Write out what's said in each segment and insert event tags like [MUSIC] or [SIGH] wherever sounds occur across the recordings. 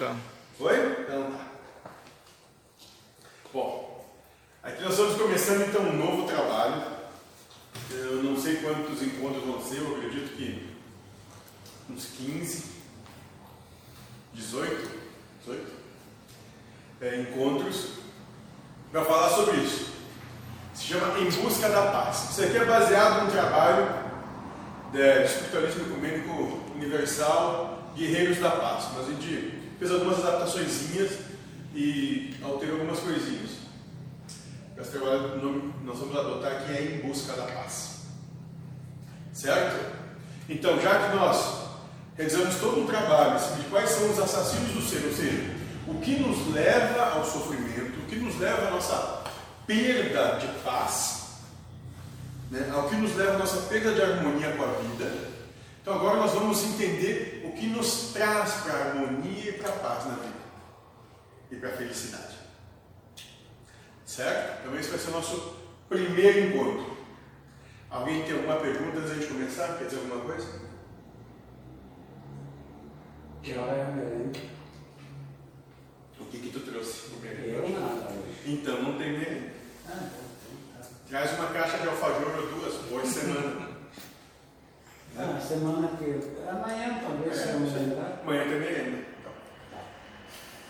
Tá. Foi? Então tá. Bom, aqui nós estamos começando então um novo trabalho. Eu não sei quantos encontros vão ser, eu acredito que uns 15, 18, 18 é, encontros para falar sobre isso. Se chama Em Busca da Paz. Isso aqui é baseado num trabalho de espiritualismo ecumênico universal Guerreiros da Paz. Mas a gente fez algumas adaptações e alterou algumas coisinhas. Esse trabalho nós vamos adotar aqui é Em Busca da Paz. Certo? Então, já que nós realizamos todo um trabalho de quais são os assassinos do ser, ou seja, o que nos leva ao sofrimento, o que nos leva à nossa perda de paz, né, ao que nos leva à nossa perda de harmonia com a vida. Então agora nós vamos entender o que nos traz para a harmonia e para a paz na vida e para a felicidade. Certo? Então esse vai ser o nosso primeiro encontro. Alguém tem alguma pergunta antes de começar? Quer dizer alguma coisa? Que hora é merenda? O que que tu trouxe? Eu nada. Então não tem merenda. Ah, então, tá. Traz uma caixa de alfajor ou duas por semana. Ah, semana que. Amanhã talvez seja um merenda. Amanhã tem merenda.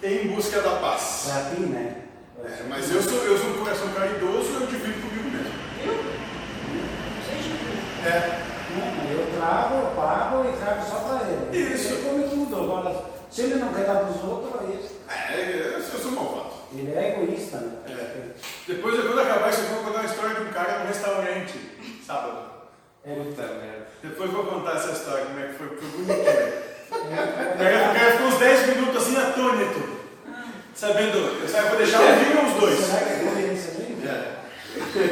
Em busca da paz. Pra ti, né? É, mas eu sou, eu sou um coração caridoso, eu divido comigo mesmo. É, Não, eu trago, eu pago e trago só pra ele. Isso. Ele come tudo. Agora, se ele não quer dar pros outros, é isso. é, eu sou malvado. Ele é egoísta, né? É. Depois, quando acabar isso, eu vou contar uma história de um cara num restaurante, sábado. É, Puta merda. Depois vou contar essa história, como é que foi, foi bonito. né? é, O cara, o cara ficou uns 10 minutos assim, atônito. Sabendo, eu sabe, vou deixar um vinho ou os dois. Será que é mesmo? É.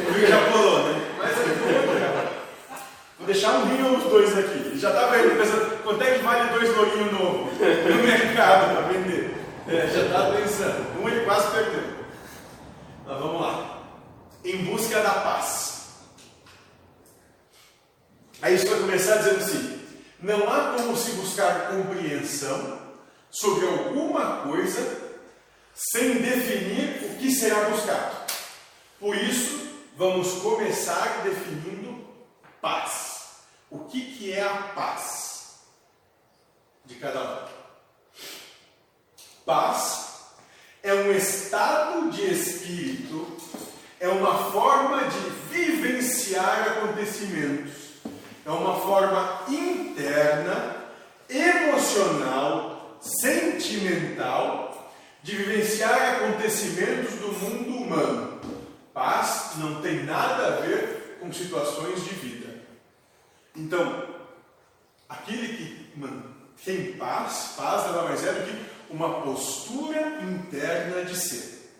O vinho já pulou, né? Mas ele cara. Vou deixar um vinho ou os dois aqui. Ele já estava aí pensando, quanto é que vale dois lourinhos novos no mercado para vender? É, já estava pensando. Um ele quase perdeu. Mas vamos lá. Em busca da paz. Aí isso vai começar dizendo assim: não há como se buscar compreensão sobre alguma coisa sem definir o que será buscado. Por isso, vamos começar definindo paz. O que, que é a paz de cada um? Paz é um estado de espírito, é uma forma de vivenciar acontecimentos, é uma forma interna, emocional, sentimental de vivenciar acontecimentos do mundo humano. Paz não tem nada a ver com situações de vida. Então, aquele que mantém paz, paz nada mais é do que uma postura interna de ser.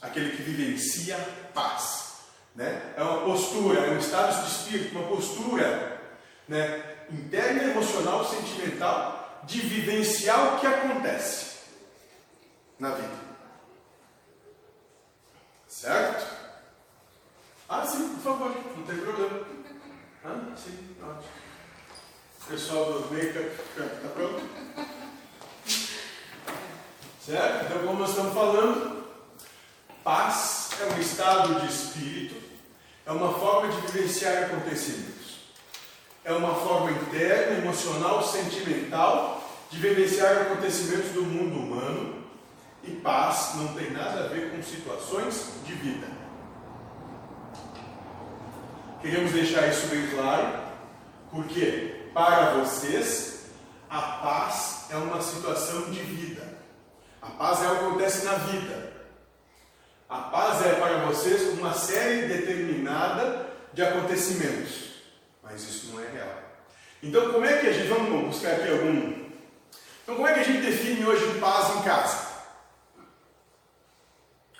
Aquele que vivencia paz. Né? É uma postura, é um estado de espírito, uma postura né? interna, emocional, sentimental de vivenciar o que acontece na vida. Certo? Ah, sim, por favor, não tem problema. Ah, sim, ótimo. Pessoal do make-up, tá pronto? Certo? Então, como nós estamos falando, paz é um estado de espírito, é uma forma de vivenciar acontecimentos. É uma forma interna, emocional, sentimental de vivenciar acontecimentos do mundo humano. E paz não tem nada a ver com situações de vida. Queremos deixar isso bem claro, porque para vocês a paz é uma situação de vida. A paz é algo que acontece na vida. A paz é para vocês uma série determinada de acontecimentos. Mas isso não é real. Então, como é que a gente. Vamos buscar aqui algum. Então, como é que a gente define hoje paz em casa?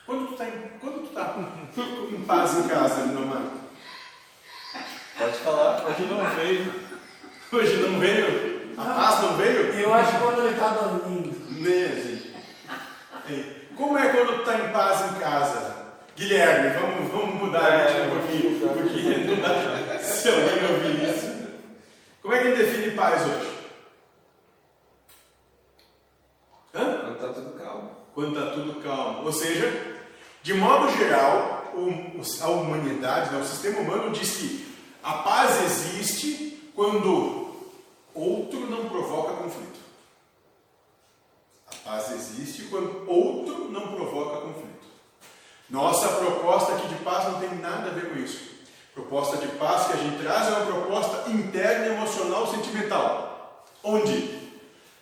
Quando tu está em, quando tu tá em paz em casa, meu mano? Pode falar, hoje não veio. Hoje não veio? A paz não veio? Eu acho que quando ele está dormindo. Mesmo. Como é quando está em paz em casa? Guilherme, vamos, vamos mudar a gente um pouquinho, porque não [LAUGHS] dá se alguém ouvir isso. Como é que gente define paz hoje? calmo. quando está tudo calmo. Ou seja, de modo geral, a humanidade, né, o sistema humano diz que a paz existe quando outro não provoca conflito. Paz existe quando outro não provoca conflito. Nossa proposta aqui de paz não tem nada a ver com isso. Proposta de paz que a gente traz é uma proposta interna, emocional, sentimental. Onde,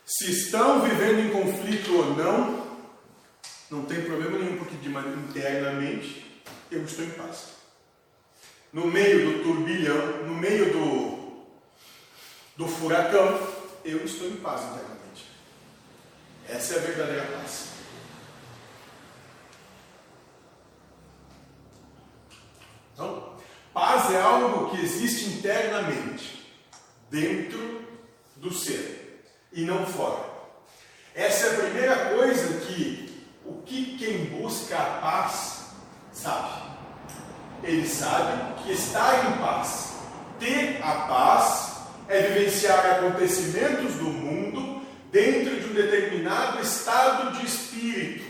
se estão vivendo em conflito ou não, não tem problema nenhum, porque de maneira internamente eu estou em paz. No meio do turbilhão, no meio do, do furacão, eu estou em paz internamente. Essa é a verdadeira paz. Então, paz é algo que existe internamente, dentro do ser e não fora. Essa é a primeira coisa que o que quem busca a paz sabe. Ele sabe que estar em paz, ter a paz, é vivenciar acontecimentos do mundo dentro de um determinado estado de espírito.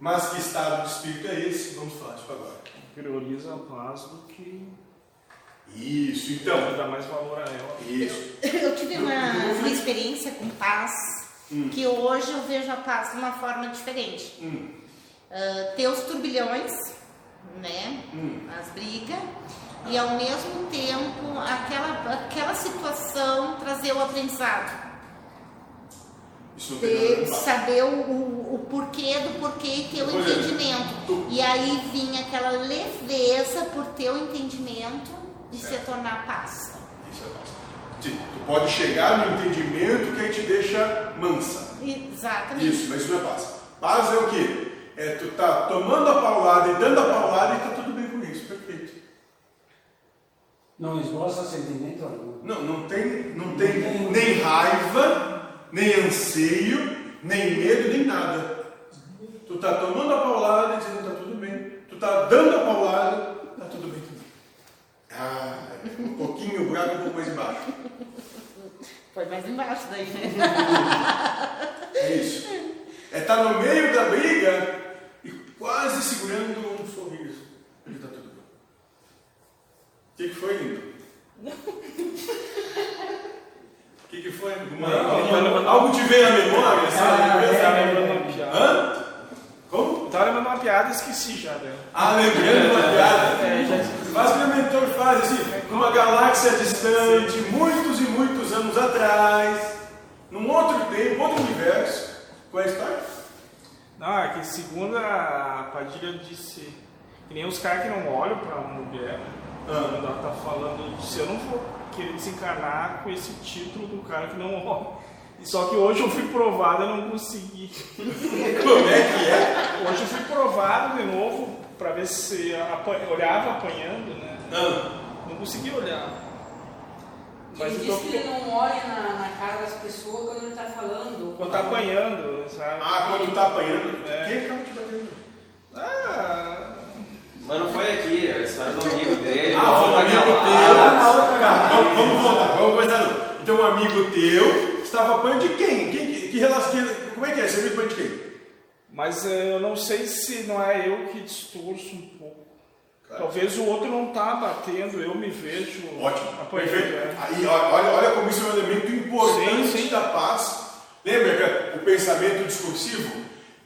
Mas que estado de espírito é esse? Vamos falar disso agora. Prioriza a paz do que Isso, então. dá mais valor a ela. Isso. Eu tive uma, uma experiência com paz que hoje eu vejo a paz de uma forma diferente. Hum, Ah, ter os turbilhões, né? hum. As brigas, e ao mesmo tempo aquela, aquela situação trazer o aprendizado. Isso não tem nada a ver Ter, saber o, o, o porquê do porquê e ter o entendimento. tu- E aí vinha aquela leveza por ter o entendimento e se Certo. tornar paz. Isso é paz. Sim, Tu pode chegar no entendimento que aí te deixa mansa. Exatamente. Isso, mas isso não é paz. Paz é o quê? É tu tá tomando a paulada e dando a paulada e tá tudo bem com isso. Perfeito. Não esboça sentimento algum. Não, não tem, não tem nem raiva, nem anseio, nem medo, nem nada. Tu tá tomando a paulada e dizendo tá tudo bem. Tu tá dando a paulada, tá tudo bem também. Ah, um pouquinho, o buraco um pouco mais embaixo. Foi mais embaixo daí, né? É isso. É estar no meio da briga e quase segurando um sorriso. Ele tá tudo bem. O que, que foi, lindo? [LAUGHS] O que, que foi? Algo, tá lembrando- algo te veio à memória? Ah, coisa? é, Tava lembrando uma piada. Hã? Como? Tava lembrando uma piada e esqueci já dela. Ah, lembrando uma piada. É, já. Faz o que o mentor faz, assim, numa galáxia distante, muitos e muitos anos atrás, num outro tempo, outro universo. Qual é a história? Não, é que segundo a Padilha disse, que nem os caras que não olham pra mulher, Ah. quando ela tá falando, disse, eu não vou querer desencarnar com esse título do cara que não olha. E Só que hoje eu fui provado e não consegui. [LAUGHS] Como é que é? Hoje eu fui provado de novo pra ver se apa- olhava apanhando, né? Ah. Não consegui olhar. Mas Ele eu diz que ele não olha na, na cara das pessoas quando ele está falando. Quando tá apanhando, sabe? Ah, quando tá apanhando. É. Quem acaba te batendo? Ah, Mas não foi aqui, é do amigo dele. Ah, um amigo teu. Ah, Tá, vamos, vamos voltar, vamos começar. Então, um amigo teu estava apanhando de quem? quem que, que relação? que- como é que é? Você viu apanhando de quem? mas eh, eu não sei se não é eu que distorço um pouco. Claro. Talvez o outro não tá batendo, eu me vejo Ótimo, perfeito. né? Aí, olha, olha, como isso é um elemento importante Sim, sim. da paz. Lembra que o pensamento discursivo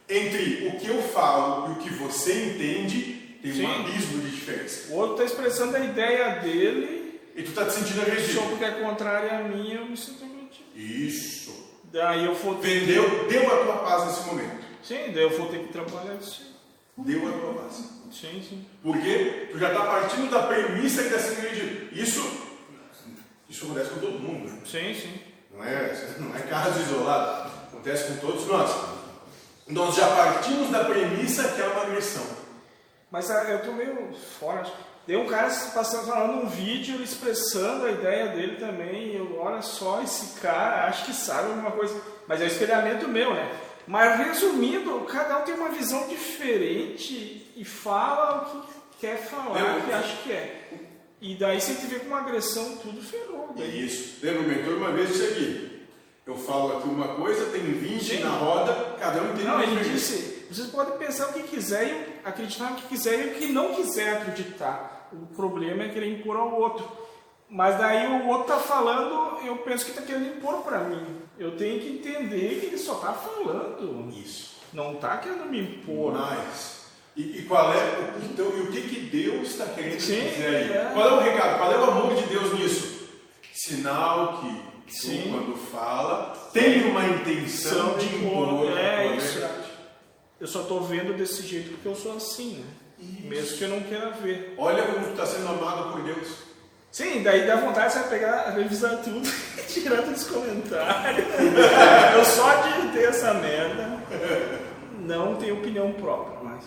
entre o que eu falo e o que você entende tem Sim. um abismo de diferença. O outro tá expressando a ideia dele, E tu tá te sentindo só agredido. porque é contrária a minha, eu me sinto agredido. Isso. Daí eu vou ter Vendeu, deu a tua paz nesse momento. Sim, daí eu vou ter que trabalhar isso. Deu a tua paz. Sim, sim. Porque tu já está partindo da premissa que está sendo agredido. Isso, isso acontece com todo mundo, né? Sim, sim. não, é, [LAUGHS] não é caso isolado. Acontece com todos nós. Nós já partimos da premissa que é uma agressão. Mas eu tô meio fora. Tem um cara passando falando um vídeo expressando a ideia dele também. E eu, olha só, esse cara acho que sabe alguma coisa. Mas é o espelhamento meu, né? Mas resumindo, cada um tem uma visão diferente e fala o que quer falar, o que acha que é. E daí se a gente vê com uma agressão, tudo ferrou. É Daí. isso. Lembra o mentor uma vez disse aqui. Eu falo aqui uma coisa, tem 20 Sim. na roda, cada um tem Não, ele disse, vocês podem pensar o que quiser e acreditar no que quiser e o que não quiser acreditar. O problema é querer impor ao outro. Mas daí o outro tá falando, eu penso que está querendo impor para mim. Eu tenho que entender que ele só tá falando. Isso. Não tá querendo me impor. Mas, e, e qual é, o- então, e o que, que Deus está querendo Sim, dizer aí? é. Qual é o recado? Qual é o amor de Deus nisso? Sinal que tu, Sim. quando fala, tem uma intenção de impor É isso. Eu só tô vendo desse jeito porque eu sou assim, né? Mesmo que eu não queira ver. Olha como está sendo amado por Deus. Sim, daí dá vontade de você pegar, revisar tudo e [LAUGHS] tirar todos os comentários. [LAUGHS] eu só ter essa merda não tenho opinião própria, mas.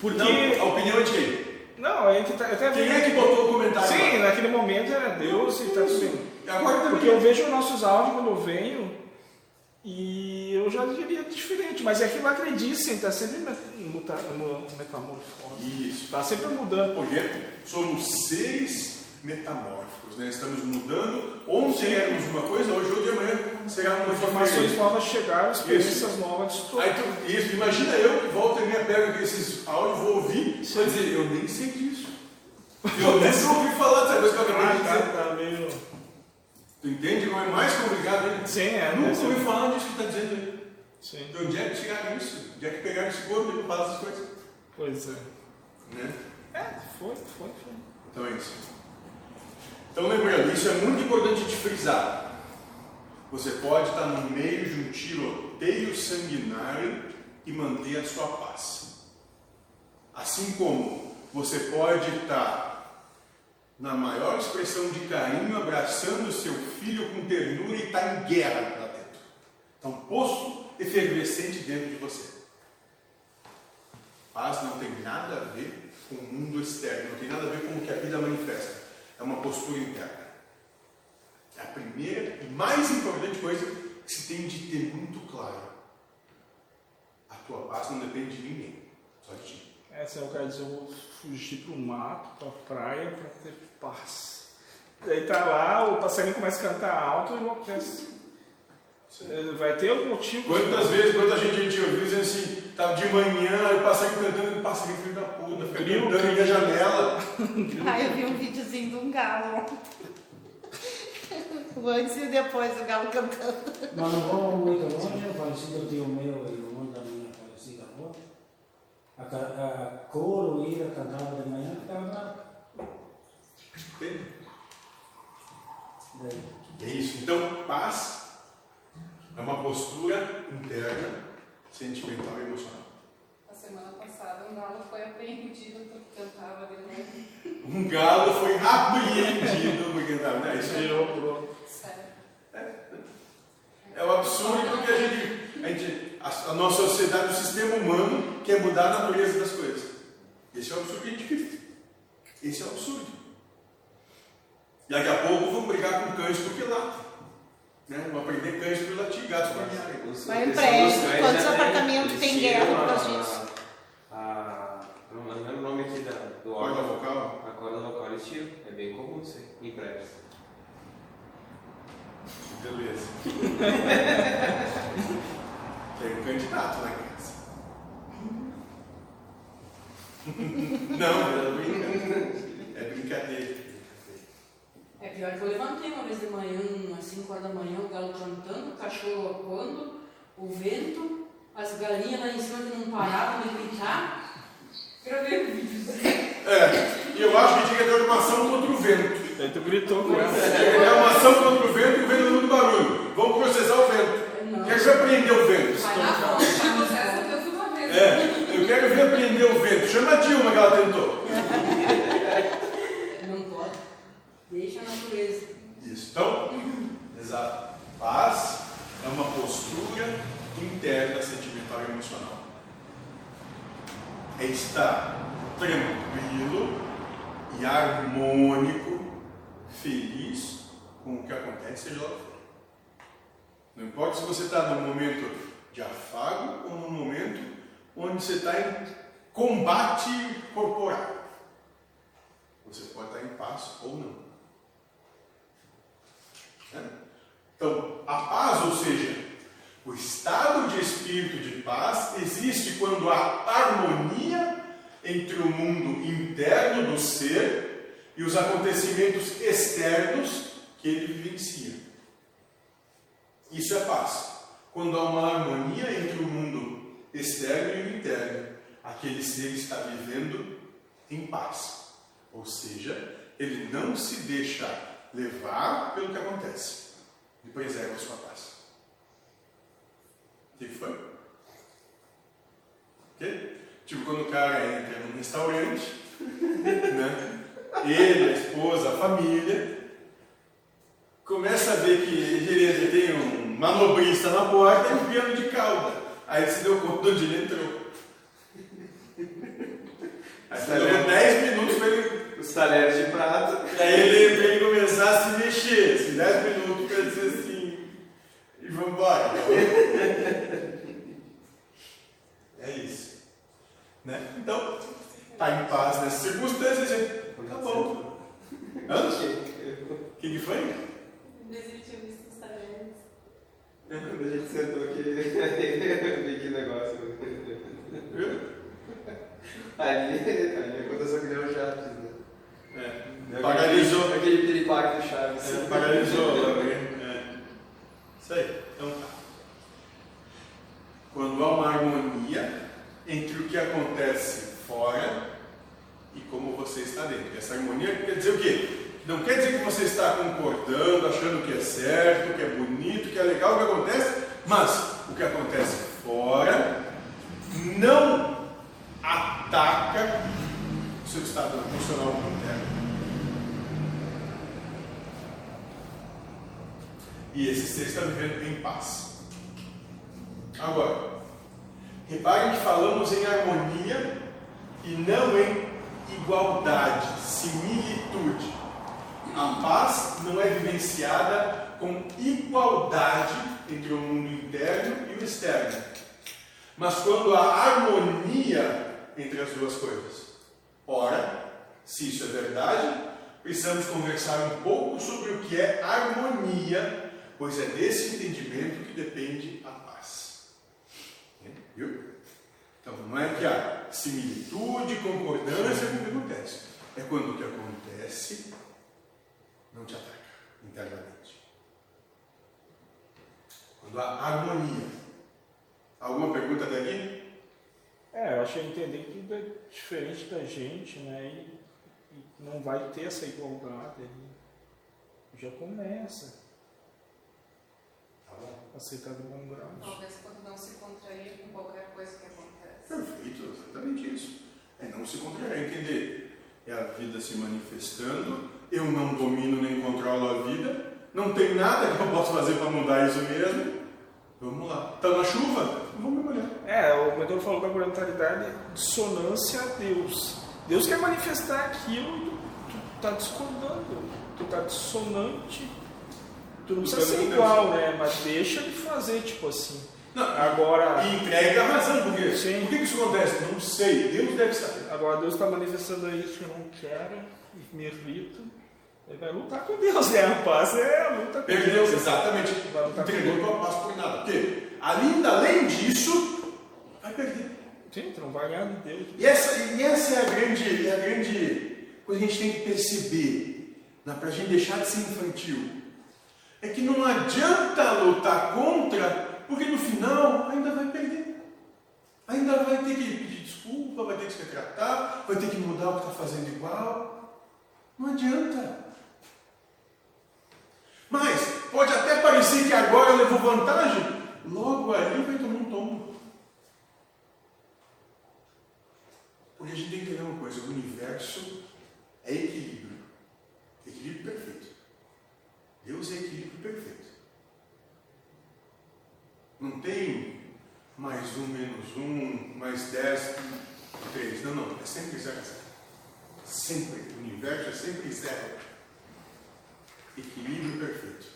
Porque. Não, a opinião é de quem? Não, é que tá, eu até Quem é que botou o comentário? Sim, lá? naquele momento era Deus e tá tudo bem. Agora. Porque eu vejo nossos áudios quando eu venho e eu já diria diferente, mas é que lá acreditem, tá sempre met- muta- mu- metamorfose. Isso. Tá sempre mudando. Porque somos seres metamórficos, né? Estamos mudando. Ontem éramos uma coisa, hoje ou de amanhã será uma Informações diferente. novas chegaram, experiências novas. Aí tu, isso, imagina eu que volta e meia pego esses áudios, vou ouvir, vou dizer, eu nem sei disso. Eu nem ouvi falar dessa coisa que eu acabei de Ah, dizer. tá, tá meio. Tu entende como é mais complicado ainda? Sim, é. Nunca deve ser- ouvi falar disso que está dizendo aí. Sim, De onde é que tiraram isso? De onde é que pegaram esse corpo para falar essas coisas? pois é. Né? É, foi, foi, foi. Então é isso. Então lembrando, isso é muito importante de frisar. Você pode estar no meio de um tiroteio sanguinário e manter a sua paz. Assim como você pode estar na maior expressão de carinho, abraçando seu filho com ternura e estar em guerra lá dentro. Está um poço efervescente dentro de você. Paz não tem nada a ver com o mundo externo, não tem nada a ver com o que a vida manifesta. É uma postura interna. É a primeira e mais importante coisa que se tem de ter muito claro. A tua paz não depende de ninguém, só de ti. Essa é o cara diz, eu vou fugir pro mato, pra praia, pra ter paz. Daí tá lá, o passarinho começa a cantar alto e enlouquece. É, Vai ter algum motivo. Quantas vezes, quanta gente a gente ouviu dizendo assim, tava de manhã, e passarinho cantando, passarinho filho da puta, Grilo, cantando na janela. [LAUGHS] Ah, eu vi um videozinho de um galo. [LAUGHS] O antes e depois do galo cantando. Mas não vou muito longe, o falecido tio meu e o falecida avó. A, a coro ia cantava de manhã, ficava? Daí, É isso. Então, paz é uma postura interna, sentimental e emocional. A semana passada um galo foi apreendido porque cantava de novo. Um galo foi apreendido porque estava. Não, isso Virou pro. Sério. é o absurdo que a gente, a, gente, a, a nossa sociedade, o sistema humano quer mudar a natureza das coisas. Esse é o absurdo que a gente vive. Esse é o absurdo. E daqui a pouco vamos brigar com cães porque late. Né? Vamos aprender cães por latir, gatos por. Os- Vai em prédio, quantos apartamentos tem guerra por a- causa disso? A, não lembro o nome aqui da, do Corda órgão. vocal. A corda vocal eles tiram. É bem comum isso aí, em prédio. Beleza. Tem [LAUGHS] um candidato lá em casa. [LAUGHS] Não, é brincadeira. É brincadeira. É pior que eu levantei uma vez de manhã, às 5 horas da manhã, o galo cantando, o cachorro acuando, o vento, as galinhas lá em cima que não paravam de gritar. Gravei o vídeo. É, e eu acho que tinha que ter uma ação contra o vento. Daí tu gritou com ela. Ter uma ação contra o vento e o vento dando muito barulho. Vamos processar o vento. Não. Quer ver prender o vento? Vai na fonte, processa uma vez. É, eu quero ver prender o vento. Chama a Dilma que ela tentou. Não pode. Deixa a natureza. Isso. Então, exato. Paz é uma postura interna, sentimental e emocional. É estar tranquilo e harmônico, feliz com o que acontece, seja lá o que for. Não importa se você está num momento de afago ou num momento onde você está em combate corporal. Você pode estar em paz ou não. Né? Então, a paz, ou seja, o estado de espírito de paz existe quando há harmonia entre o mundo interno do ser e os acontecimentos externos que ele vivencia. Isso é paz. Quando há uma harmonia entre o mundo externo e o interno, aquele ser está vivendo em paz. Ou seja, ele não se deixa levar pelo que acontece e preserva a sua paz. O que foi? Okay? Tipo quando o cara entra num restaurante, [LAUGHS] né? Ele, a esposa, a família, começa a ver que beleza, tem um manobrista na porta e um piano de cauda. Aí ele se deu conta de onde ele entrou. Aí levou 10 minutos para ele. Os talheres de prata. Aí ele, pra ele começar a se mexer, assim, 10 minutos para dizer assim. E vamos embora. É isso. Né? Então, tá em paz nessas circunstâncias, gente. Tá bom. Hã? O que, que foi? Desde tinha visto os talheres. Quando a gente sentou aqui, [LAUGHS] vi que negócio. Viu? Ali, ali aconteceu que deu o Chaves, né? É. Paralisou. Aquele, aquele piripaque do Chaves. É, paralisou lá, né? É. Isso aí. Então tá. Quando há uma harmonia entre o que acontece fora e como você está dentro. Essa harmonia quer dizer o quê? Não quer dizer que concordando, achando que é certo, que é bonito, que é legal o que acontece, mas o que acontece fora não ataca o seu estado emocional interno. E esse ser está vivendo em paz. Agora, reparem que falamos em harmonia e não em igualdade, similitude. A paz não é vivenciada com igualdade entre o mundo interno e o externo, mas quando há harmonia entre as duas coisas. Ora, se isso é verdade, precisamos conversar um pouco sobre o que é harmonia, pois é desse entendimento que depende a paz. Viu? Então, não é que há similitude, concordância com o que acontece. É quando o que acontece não te ataca internamente. Quando há harmonia. Alguma pergunta daqui? É, eu acho que entender que tudo é diferente da gente, né? E, e não vai ter essa igualdade ali. Já começa Tá bom. aceitar de bom grau. Talvez quando não se contrair com qualquer coisa que acontece. Perfeito, exatamente isso. É não se contrariar, entender. É a vida se manifestando, eu não domino nem controlo a vida, não tem nada que eu possa fazer para mudar isso mesmo. Vamos lá. Tá na chuva? Vamos mergulhar. É, o mentor falou da orientalidade dissonância a Deus. Deus quer manifestar aquilo e tu, tu tá discordando, tu tá dissonante. Tu não precisa ser Deus. igual, né? Mas deixa de fazer, tipo assim. Não, Agora, E entrega a razão, por quê? Sim. Por que que isso acontece? Não sei, Deus deve saber. agora Deus está manifestando isso que eu não quero e me irrito. Ele vai lutar com Deus, né? A paz é a luta com Perdeu, Deus. exatamente. Vai lutar com Entregou Deus. tua paz por nada. Por quê? Ainda além disso, vai perder. Sim, tu não vai ganhar de Deus. E essa, e essa é, a grande, é a grande coisa que a gente tem que perceber, né, para a gente deixar de ser infantil. É que não adianta lutar contra, porque no final ainda vai perder. Ainda vai ter que pedir desculpa, vai ter que se retratar, vai ter que mudar o que está fazendo igual. Não adianta. Mas pode até parecer que agora levou vantagem, logo ali vai tomar um tombo. Porque a gente tem que entender uma coisa: o universo é equilíbrio. Equilíbrio perfeito. Deus é equilíbrio perfeito. Não tem mais um, menos um, mais dez, três. Não, não. É sempre zero. Sempre. O universo é sempre zero. Equilíbrio perfeito.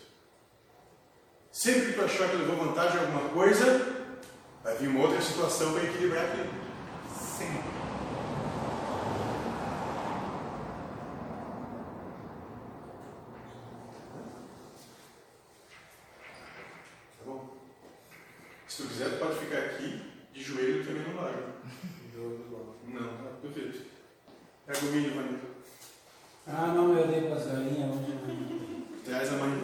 Sempre que tu achar que levou vantagem em alguma coisa, vai vir uma outra situação para equilibrar aquilo. Sempre. quiser, tu pode ficar aqui, de joelho também não larga. Não, tá perfeito. Pega o milho, Vanessa. Ah, não, eu dei para as galinhas hoje. Não. Traz amanhã.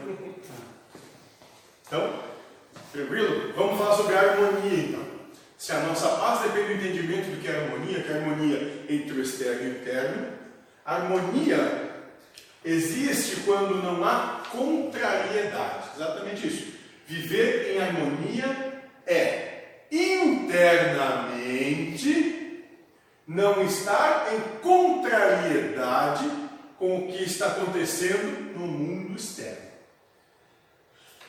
Então, tranquilo? Vamos falar sobre harmonia então. Se a nossa paz depende do entendimento do que é harmonia, que é harmonia entre o externo e o interno, a harmonia existe quando não há contrariedade. Exatamente isso. Viver em é internamente não estar em contrariedade com o que está acontecendo no mundo externo.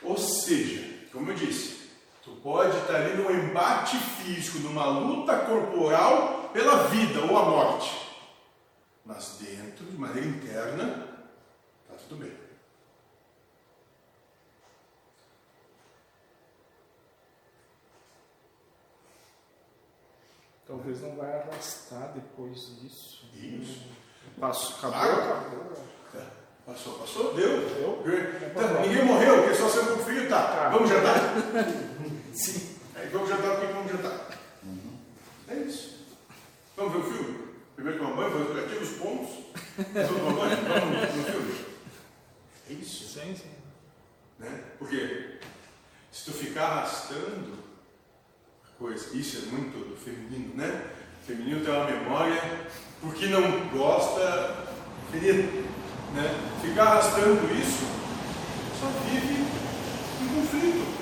Ou seja, como eu disse, tu pode estar ali num embate físico, numa luta corporal pela vida ou a morte, mas dentro, de maneira interna, está tudo bem. Talvez não vai arrastar depois disso. Isso. Passou, acabou, Claro. acabou. Tá. Passou, passou, deu. Deu. Tá, ninguém morreu, porque só saiu com frio, tá. Tá. Vamos jantar? [LAUGHS] Sim. Aí vamos jantar, o que vamos jantar? É isso. Vamos ver o filme? Primeiro tomar banho, fazer os ativos, pontos. Depois tomar banho, vamos no filme. É isso. Sim, sim. Né? Porque se tu ficar arrastando coisa, isso é muito do feminino, né? O feminino tem uma memória, porque não gosta, queria né? ficar arrastando isso, só vive em conflito.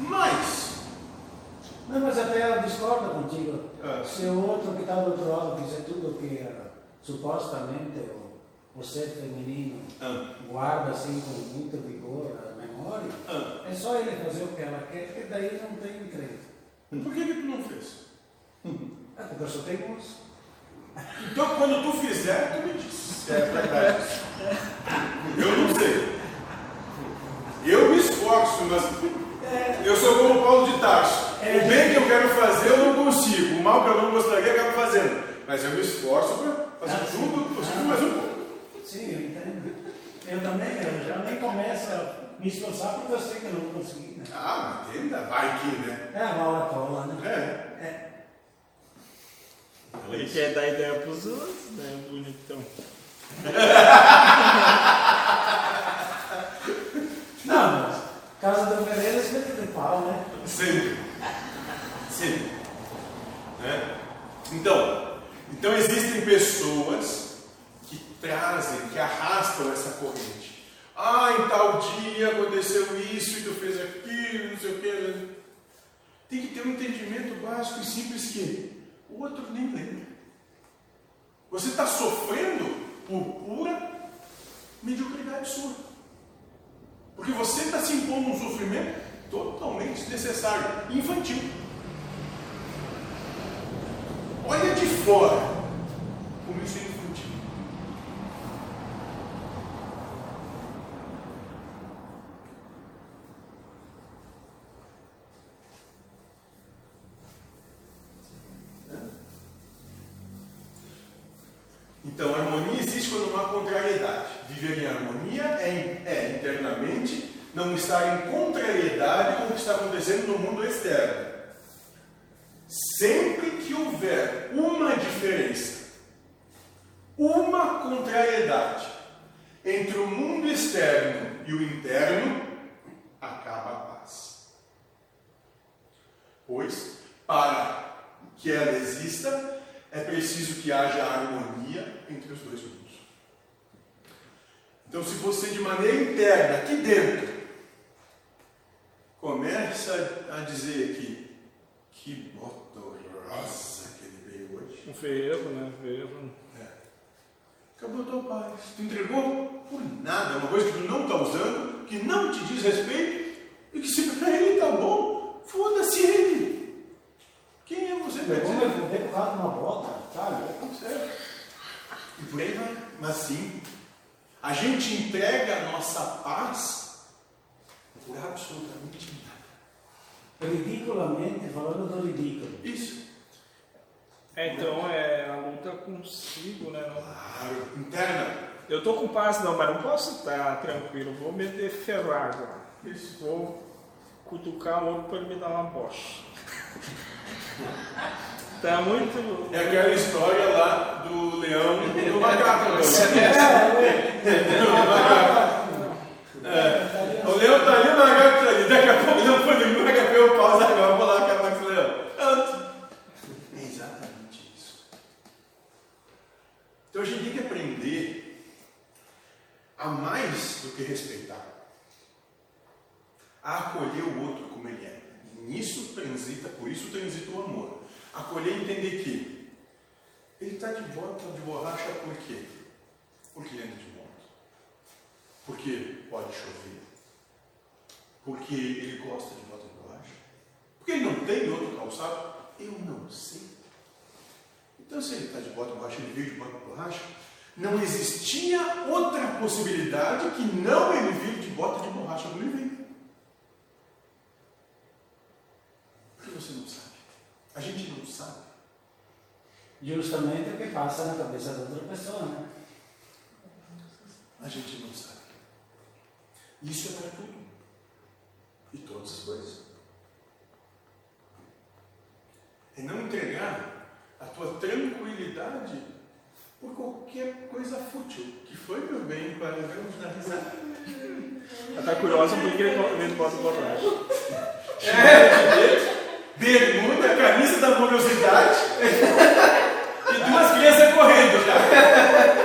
Mas, Não, mas até ela discorda contigo. Ah. Se o outro que está do outro lado fizer tudo que eh, supostamente o, o ser feminino ah, guarda assim com muito vigor a memória, ah, é só ele fazer o que ela quer, que daí não tem crédito. Por que, que tu não fez? É porque eu só tenho uns. Então, quando tu fizer, tu me diz. É verdade. Eu não sei. Eu me esforço, mas eu sou como o Paulo de Tarso. O bem que eu quero fazer, eu não consigo. O mal que eu não gostaria, eu acabo fazendo. Mas eu me esforço para fazer Ah, tudo possível, mais um pouco. Sim, eu entendo. Eu também, eu já nem começo a me esforçar porque eu sei que eu não vou conseguir, né? Ah, mas ainda vai que, né? É uma hora tola, né? É. É. Ele quer dar ideia pros outros, né? Bonitão. [LAUGHS] Não, mas casa do Pereira é espeto de pau, né? Sempre. Sempre. Né? Então, então existem pessoas que trazem, que arrastam essa corrente. Ah, em tal dia aconteceu isso e tu fez aquilo, não sei o quê. Tem que ter um entendimento básico e simples que o outro nem lembra. Você está sofrendo por pura mediocridade sua. Porque você está se impondo um sofrimento totalmente desnecessário, infantil. Olha de fora como isso é infantil. Então, a harmonia existe quando não há contrariedade. Viver em harmonia é, é internamente não estar em contrariedade com o que está acontecendo no mundo externo. Sempre que houver uma diferença, uma contrariedade entre o mundo externo e o interno, acaba a paz. Pois, para que ela exista, é preciso que haja harmonia entre os dois mundos. Então, se você, de maneira interna, aqui dentro, começa a dizer que que bota horrorosa que ele veio hoje, Um ferro, né? Ferro. acabou a tua paz. Tu entregou por nada, uma coisa que tu não está usando, que não te diz respeito, e que se para ele está bom, foda-se ele. Quem é você para Eu vou dizer? me fuder por causa de uma bota, sabe? Certo. E por aí vai. Mas sim, a gente entrega a nossa paz por absolutamente nada. Ridiculamente, falando do ridículo. Isso. É, então é a luta consigo, né? Claro. Interna. Eu tô com paz não, mas não posso estar tranquilo, vou meter ferrado. Vou cutucar o outro para ele me dar uma bocha. [LAUGHS] tá muito. É aquela história lá do leão e do é. macaco. Né? É, é, é, o leão tá ali, o macaco tá ali. Daqui a pouco não foi nenhum, daqui a pouco eu pauso agora, vou lá acabar com o leão. É exatamente isso. Então a gente tem que aprender a mais do que respeitar, a acolher o outro como ele é. Nisso transita, por isso transita o amor. Acolher e entender que ele está de bota de borracha por quê? Porque ele anda de moto. Porque pode chover. Porque ele gosta de bota de borracha. Porque ele não tem outro calçado. Eu não sei. Então se ele está de bota de borracha, ele veio de bota de borracha, não existia outra possibilidade que não ele vir de bota de borracha no livro. Por que você não sabe? A gente não sabe. Justamente o que passa na cabeça da outra pessoa, né? A gente não sabe. Isso é para tudo. E todas as coisas. É não entregar a tua tranquilidade por qualquer coisa fútil, que foi meu bem para vermos na risada. Ela tá curiosa porque ele bota pra trás. É, é, bermuda, camisa da curiosidade e duas crianças correndo já.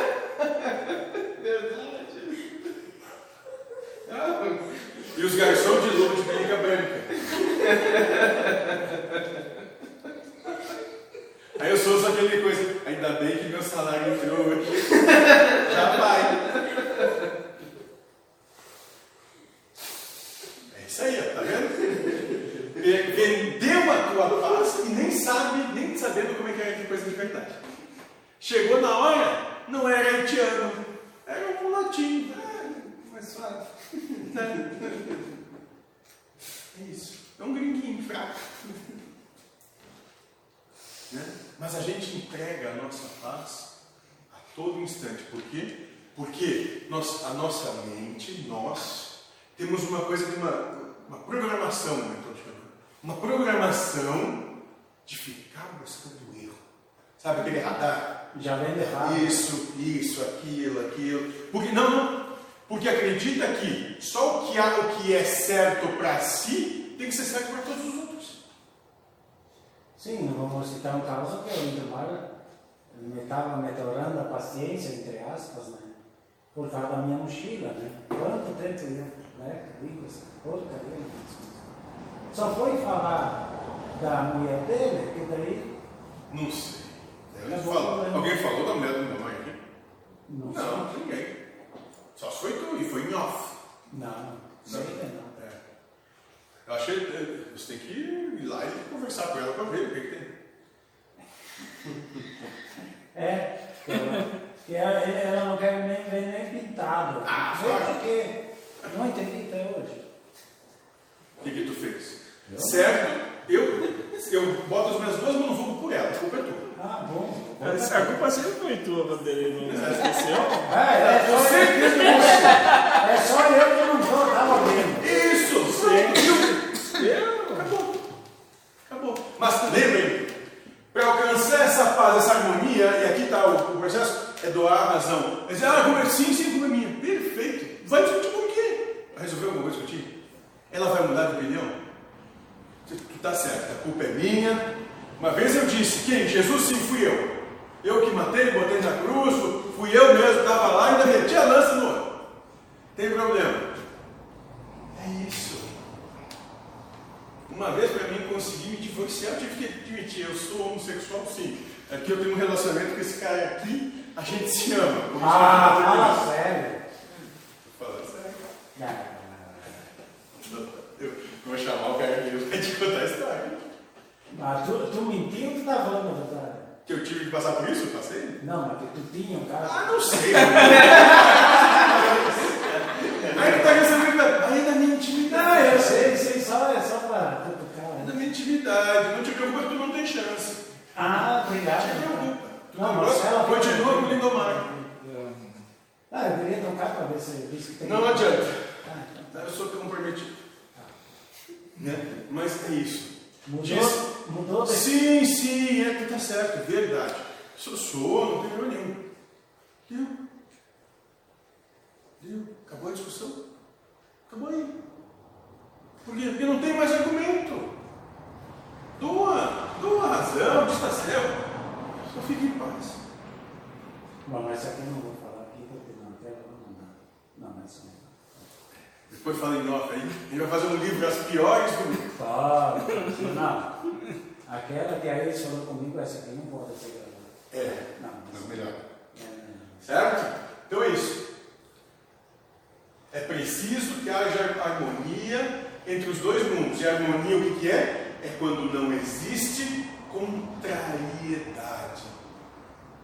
Entre os dois mundos. E harmonia o que, que é? É quando não existe contrariedade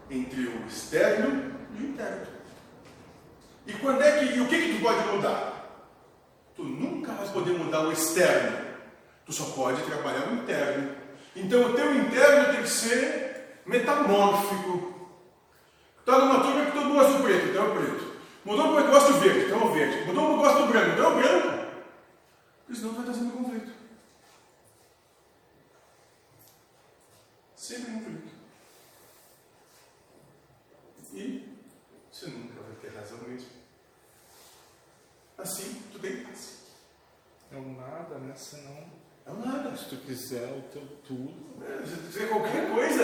entre o externo e o interno. E quando é que. E o que, que tu pode mudar? Tu nunca vai poder mudar o externo. Tu só pode trabalhar o interno. Então o teu interno tem que ser metamórfico. Está numa turma que todo mundo gosta do preto, então é o preto. Mudou o gosta do verde, então é o verde. Mudou o gosta do branco, então é o branco. Porque senão vai estar sempre conflito. Sempre conflito. E você nunca vai ter razão mesmo. Assim, tu tem paz. É um nada, né? Senão, É um nada. se tu quiser o teu tudo, É, Se tu fizer qualquer coisa,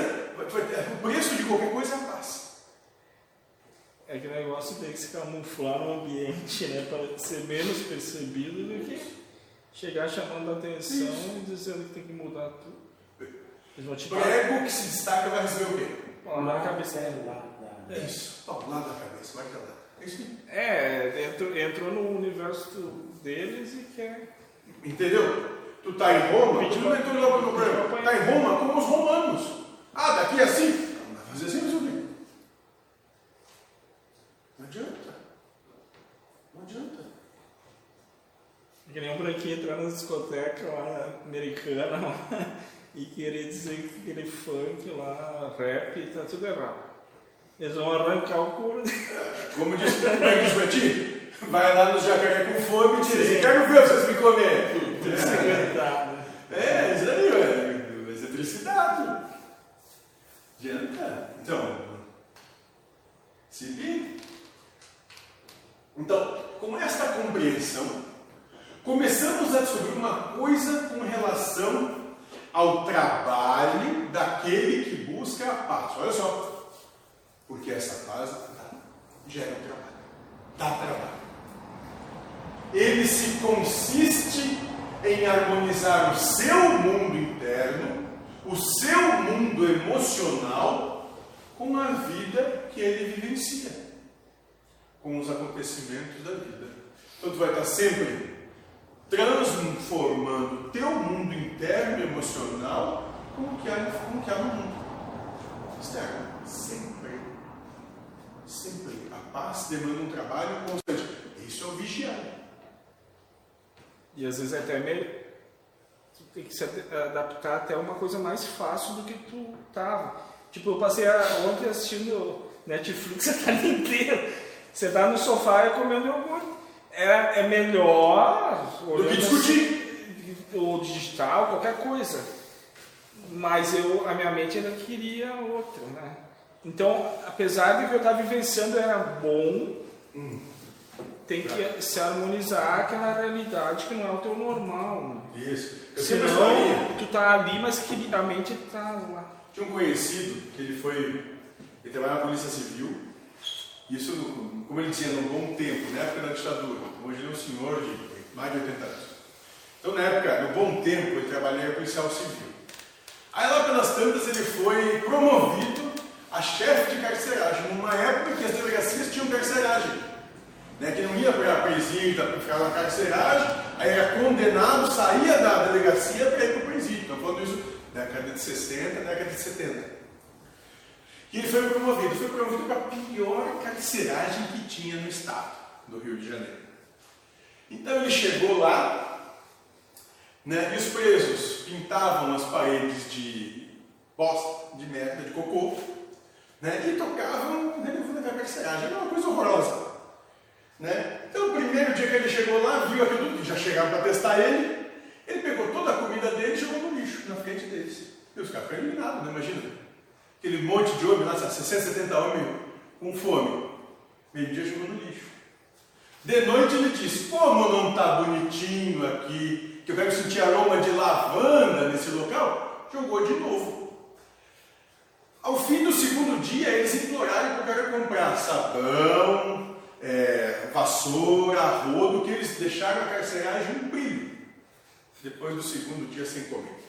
o preço de qualquer coisa é a paz. é que o negócio tem que se camuflar no ambiente, né? Para ser menos percebido do que chegar chamando a atenção e dizendo que tem que mudar tudo. Eles vão te O ego que se destaca vai receber o quê? falar na cabeça. é lá, lá. É isso. Ó, lá da cabeça, vai lá. É isso. É, entrou, entrou no universo deles e quer. Entendeu? Tu tá em Roma, tu não entrou no programa. Tá em Roma como os romanos. Ah, daqui é assim? Não vai fazer assim. Não adianta. Não adianta. Que um branquinho entrar na discoteca lá americana lá, [LAUGHS] e querer dizer que aquele funk lá, rap, tá tudo errado. Eles vão arrancar o couro [LAUGHS] Como disse o Frank vai lá no jacaré com fome e diz quero ver vocês me comer. dele. É, isso aí, velho. Vai ser felicidade. Adianta. Então, se liga. Então, com esta compreensão, começamos a descobrir uma coisa com relação ao trabalho daquele que busca a paz. Olha só. Porque essa paz gera um trabalho. Dá trabalho. Ele se consiste em harmonizar o seu mundo interno, o seu mundo emocional, com a vida que ele vivencia, com os acontecimentos da vida. Então, tu vai estar sempre transformando teu mundo interno e emocional com o que há, com o que há no mundo externo. Sempre. Sempre. A paz demanda um trabalho constante. Isso é o vigiar. E às vezes é até meio. Tu tem que se adaptar até uma coisa mais fácil do que tu tava. Tipo, eu passei a- ontem assistindo Netflix a tarde inteira. Você tá no sofá e comendo iogurte. É, é melhor. Do que discutir. assim, Ou digital, qualquer coisa. Mas eu, a minha mente ainda queria outra, né? Então, apesar de que eu estava vivenciando era bom, tem que se harmonizar aquela realidade que não é o teu normal. Né? Isso. Eu. Senão, tu tá ali, mas que a mente tá lá. Tinha um conhecido que ele foi. Ele trabalhava na Polícia Civil. Isso, como ele dizia, no bom tempo, na época da ditadura. Hoje ele é um senhor de mais de 80 anos. Então, na época, no bom tempo, ele trabalhava policial civil. Aí, lá pelas tantas, ele foi promovido a chefe de carceragem, numa época que as delegacias tinham carceragem. Né, que não ia para presídio, ficava na carceragem, aí era condenado, saía da delegacia para ir para o presídio. Estou falando isso década de 60, década de 70. E ele foi promovido, foi promovido para a pior carceragem que tinha no estado do Rio de Janeiro. Então ele chegou lá, né, e os presos pintavam as paredes de bosta, de merda, de cocô, né, e tocavam relevando a carceragem. Era uma coisa horrorosa. Né? Então, o primeiro dia que ele chegou lá, viu aquilo que já chegaram para testar ele, ele pegou E os caras ficaram eliminados, né? Imagina. Aquele monte de homem lá, 60, 70 homens com fome. Meio-dia jogou no lixo. De noite ele disse: Como não está bonitinho aqui, que eu quero sentir aroma de lavanda nesse local? Jogou de novo. Ao fim do segundo dia, eles imploraram para o cara comprar sabão, é, vassoura, rodo, que eles deixaram a carceragem um brilho. Depois do segundo dia sem comer.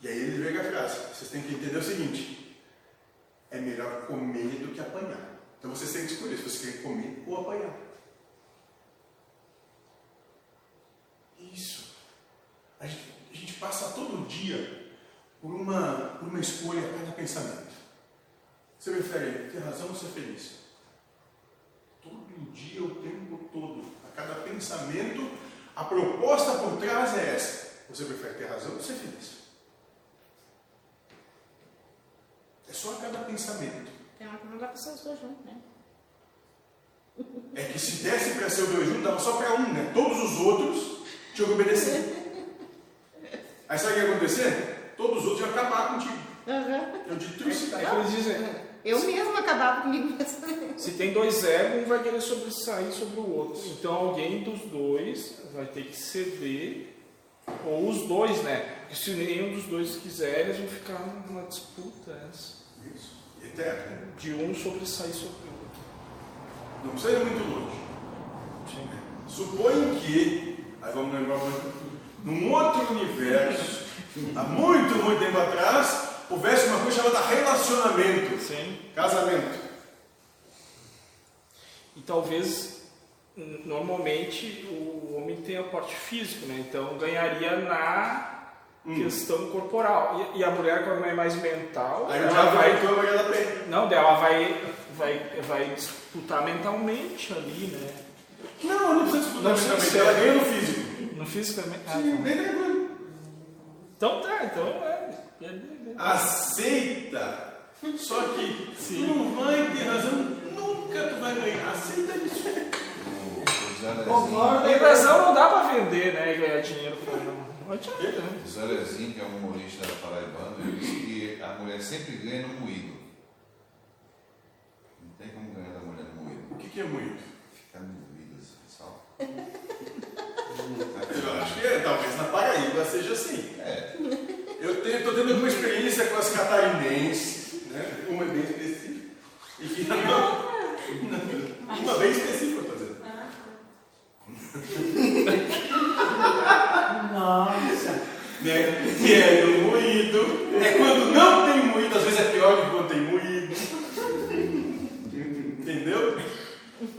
E aí ele veio a frase: vocês têm que entender o seguinte: é melhor comer do que apanhar. Então vocês têm que escolher se vocês querem comer ou apanhar. Isso. A gente, a gente passa todo dia por uma, por uma escolha a cada pensamento. Você prefere ter razão ou ser feliz? Todo dia, o tempo todo. A cada pensamento, a proposta por trás é essa. Você prefere ter razão ou ser feliz? É só a cada pensamento. Tem uma que não dá para ser os dois juntos, né? É que se desse para ser os dois juntos, dava só para um, né? Todos os outros tinham que obedecer. Aí sabe o que ia acontecer? Todos os outros iam acabar contigo. Aham. Eu de trucidade. Aí que eles dizem, Eu mesma acabava comigo mesmo. se tem dois egos, um vai querer sobressair sobre o outro. Então alguém dos dois vai ter que ceder, ou os dois, né? Porque se nenhum dos dois quiser, eles vão ficar numa disputa essa, De um sobressair sobre o outro. Não precisa ir muito longe. Supõe que, aí vamos lembrar muito, num outro universo, há muito, muito tempo atrás, houvesse uma coisa chamada relacionamento, Sim. casamento. E talvez, normalmente, o homem tem aporte físico, né? Então ganharia na questão corporal. E, e a mulher, como é mais mental, Aí ela vai ela. Não, dela vai, vai, vai disputar mentalmente ali, né? Não, não precisa disputar Não mentalmente, ela ganha no físico. No físico também. Ah, Sim, tá. bem tranquilo. Então tá, então é. é- é- Aceita. Só que Sim. tu não vai ter razão, nunca tu vai ganhar. Aceita isso. O, o Zé Lezinho, Concordo. A invasão não dá pra vender, né? E ganhar dinheiro com Não adianta, né? o que é um humorista paraibano, ele disse que a mulher sempre ganha no moído. Não tem como ganhar da mulher no moído. O que, que é muito? Ficar moído assim, só. [LAUGHS] Eu acho que é, talvez na Paraíba seja assim. É, Eu estou tendo alguma experiência com as catarinenses, né? uma bem específica. E que não, uma bem específica, eu estou dizendo. Nossa. Né? Que é no moído. É quando não tem moído, às vezes é pior do que quando tem moído. Entendeu?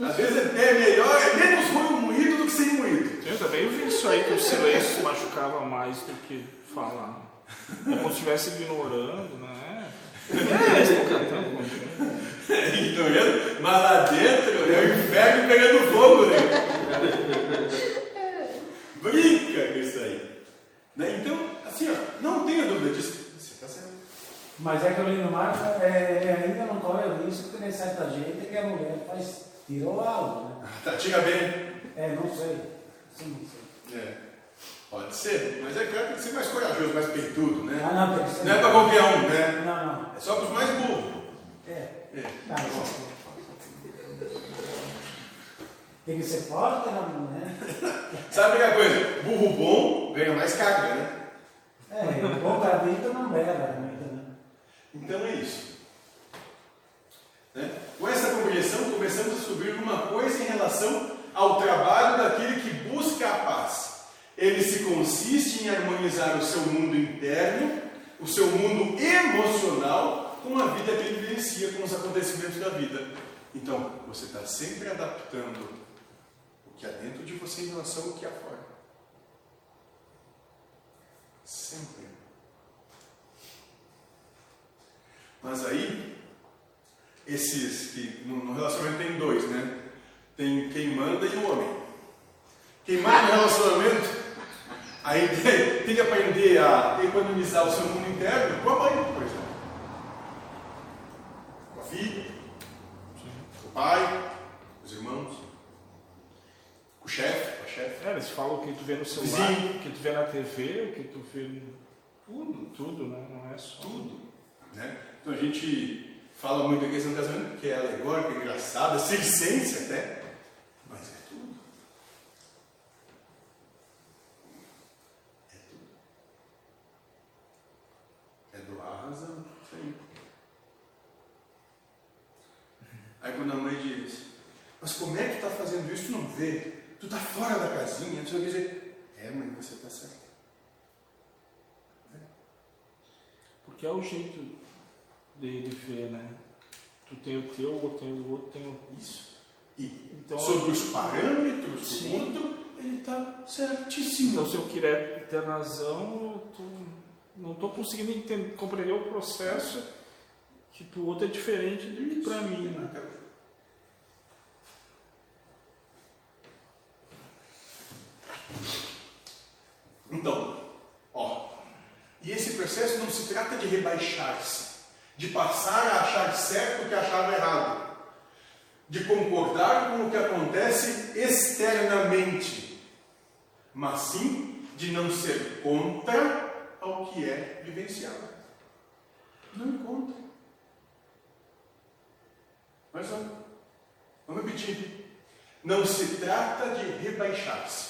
Às vezes é melhor, é menos ruim o moído do que sem moído. Eu também vi isso aí, que o silêncio machucava mais do que falar. É como se estivesse ignorando, né? É, estão cantando continua. [LAUGHS] Ignorando, mas lá dentro é o inferno pegando fogo, né? [LAUGHS] Brinca com isso aí. Né? Então, assim, ó, não tenha dúvida disso. Você está certo. Mas é que o Lino Marco é, ainda não corre o risco que tem certa gente que a mulher faz, tirou algo, né? Tá, tira bem. É, não sei. Sim, não sei. É. Pode ser, mas é claro que tem que ser mais corajoso, mais peitudo, né? Ah, não, tem que ser. Não é para qualquer um, né? Não, não. É só para os mais burros. É. É. Tá, bom. Tem que ser forte, não, né? [LAUGHS] Sabe aquela coisa? Burro bom ganha mais carga, né? É, o bom cabrito não bela muito, né? Então é isso. Né? Com essa compreensão, começamos a descobrir uma coisa em relação ao trabalho daquele que busca a paz. Ele se consiste em harmonizar o seu mundo interno, o seu mundo emocional, com a vida que ele vivencia, com os acontecimentos da vida. Então, você está sempre adaptando que há dentro de você em relação ao que há fora. Sempre. Mas aí, esses que no, relacionamento tem dois, né? Tem quem manda e o homem. Quem manda no relacionamento, aí tem, tem que aprender a economizar o seu mundo interno com a mãe, por exemplo. Com a filha, com o pai, com os irmãos, o chefe, a chefe. É, eles falam o que tu vê no celular, o que tu vê na TV, o que tu vê no... Tudo, tudo, né? Não é só... Tudo. Né? Então a gente fala muito da questão do casamento, porque é alegórica, é engraçada, circense até, mas é tudo. É tudo. É doar a razão. Aí. Quando a mãe diz, mas como é que tu está fazendo isso? Tu não vê? Tu está fora da casinha, tu vai dizer, é mãe, você está certo. Porque é o jeito de, de ver, né? Tu tem o teu, o outro tem o outro, tem o... Isso. E Então, sobre os parâmetros do Sim. outro, ele está certíssimo. então se eu quiser ter razão, eu não estou conseguindo entender, compreender o processo que pro outro é diferente do que para mim, né? Então, ó, e esse processo não se trata de rebaixar-se, de passar a achar certo o que achava errado, de concordar com o que acontece externamente, mas sim de não ser contra ao que é vivenciado. Não contra. Mas vamos repetir. Não se trata de rebaixar-se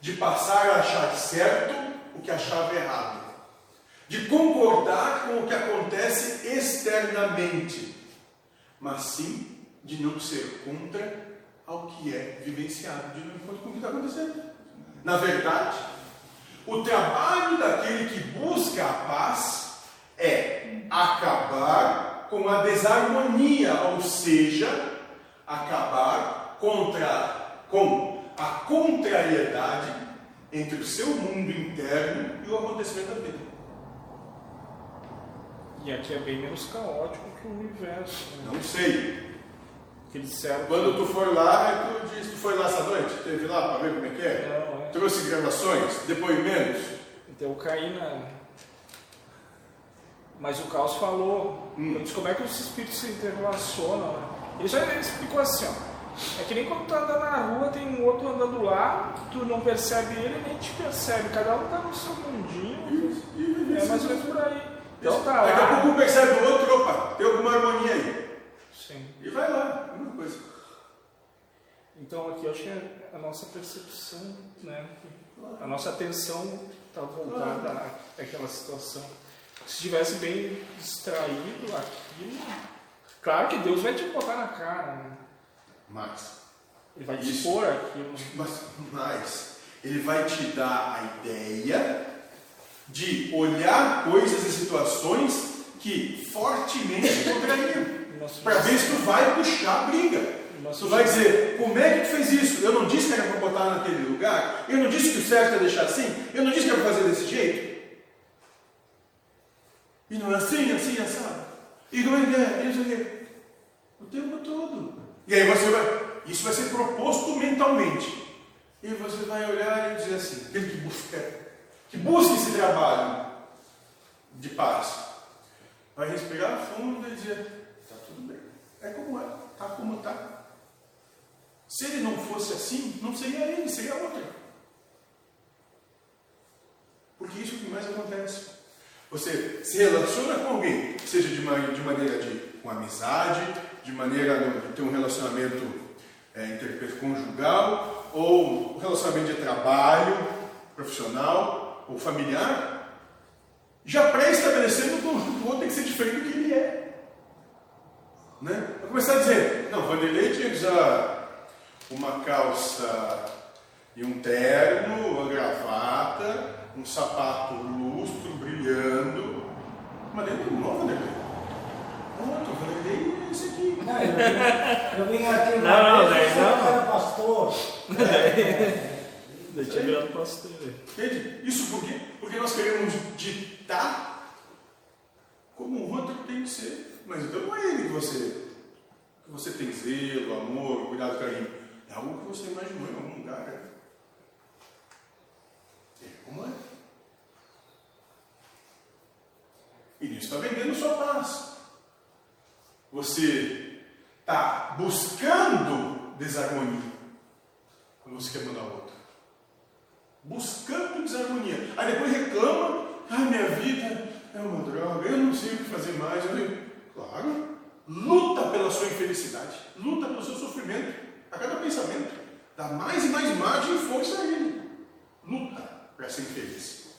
de passar a achar certo o que achava errado, de concordar com o que acontece externamente, mas sim de não ser contra ao que é vivenciado, de não ir contra com o que está acontecendo. Na verdade, o trabalho daquele que busca a paz é acabar com a desarmonia, ou seja, acabar contra, com a contrariedade entre o seu mundo interno e o acontecimento da vida. E aqui é bem menos caótico que o universo. Né? Não sei. Que disseram Quando tu for lá, tu diz, tu foi lá essa noite? Teve lá para ver como é que é? Não, é. Trouxe gravações, depoimentos. Então eu caí na. Mas o Caos falou, Hum. eu disse como é que os espíritos se interrelacionam. Né? Ele já explicou assim, ó. É que nem quando tu anda na rua, tem um outro andando lá, tu não percebe ele nem te percebe. Cada um tá no seu mundinho. É mais ou menos por aí. Então tá Daqui a lá. pouco percebe o outro, opa, tem alguma harmonia aí. Sim. E vai lá, mesma coisa. Então aqui eu acho que é a nossa percepção, né? A nossa atenção está voltada àquela situação. Se estivesse bem distraído aquilo, claro que Deus vai te botar na cara, né? Mas, Ele vai te Isso. expor aquilo. mas, mas, ele vai te dar a ideia de olhar coisas e situações que fortemente contrariam. Para ver se tu vai puxar a briga. nosso- Tu vai dizer, como é que tu fez isso? Eu não disse que era para botar naquele lugar? Eu não disse que o certo é deixar assim? Eu não disse que era para fazer desse jeito? E não é assim, assim, assado? E como é que é? E não sei o quê. O tempo todo. E aí você vai. Isso vai ser proposto mentalmente. E você vai olhar e dizer assim, aquele que busca, que busca esse trabalho de paz, vai respirar fundo e dizer, está tudo bem. É como é, está como está. Se ele não fosse assim, não seria ele, seria outro. Porque isso é o que mais acontece. Você se relaciona com alguém, seja de, de maneira de com amizade, de maneira de ter um relacionamento é, interconjugal, ou um relacionamento de trabalho, profissional ou familiar, já pré-estabelecendo que o outro tem que ser diferente do que ele é. Né? Vai começar a dizer, não, Vanderlei tinha que usar uma calça e um terno, uma gravata, um sapato lustro, brilhando. Mas ele não é Vanderlei. Outro, Vanderlei é esse aqui. Não, eu, vim- eu vim aqui uma Não, não, vez, daí eu não. era pastor. Daí tinha virado pastor. né? Entende? Isso por quê? Porque nós queremos ditar como o outro tem que ser. Mas então não é ele que você, que você tem zelo, amor, cuidado, carinho. É algo que você imaginou em algum lugar. né? É como é. E nisso está vendendo sua paz. Você está buscando desarmonia. Quando você quer mandar outro. Buscando desarmonia. Aí depois reclama, ah, minha vida é uma droga, eu não sei o que fazer mais. Eu digo, claro, luta pela sua infelicidade, luta pelo seu sofrimento, a cada pensamento. Dá mais e mais margem e força a ele. Luta para ser infeliz.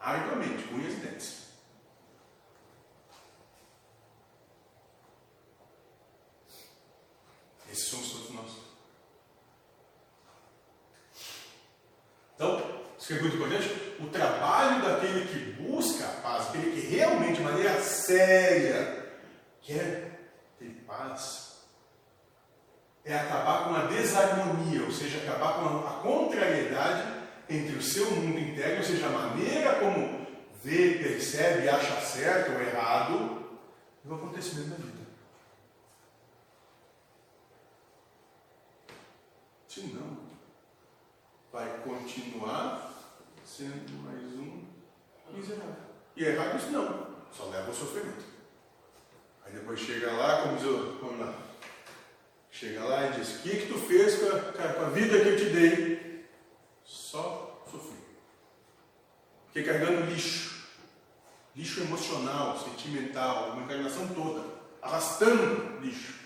Arduamente, unhas e dentes. Esses somos todos nós. Então, isso que é muito importante, o trabalho daquele que busca a paz, aquele que realmente, de maneira séria, quer ter paz, é acabar com a desarmonia, ou seja, acabar com a contrariedade entre o seu mundo interno, ou seja, a maneira como vê, percebe, acha certo ou errado, e o acontecimento da vida. Se não, vai continuar sendo mais um miserável. E é errado isso não, só leva ao sofrimento. Aí depois chega lá, como diz o, vamos lá, chega lá e diz, o que, que tu fez com a, com a vida que eu te dei? Só sofri. Fiquei carregando lixo. Lixo emocional, sentimental, uma encarnação toda. Arrastando lixo.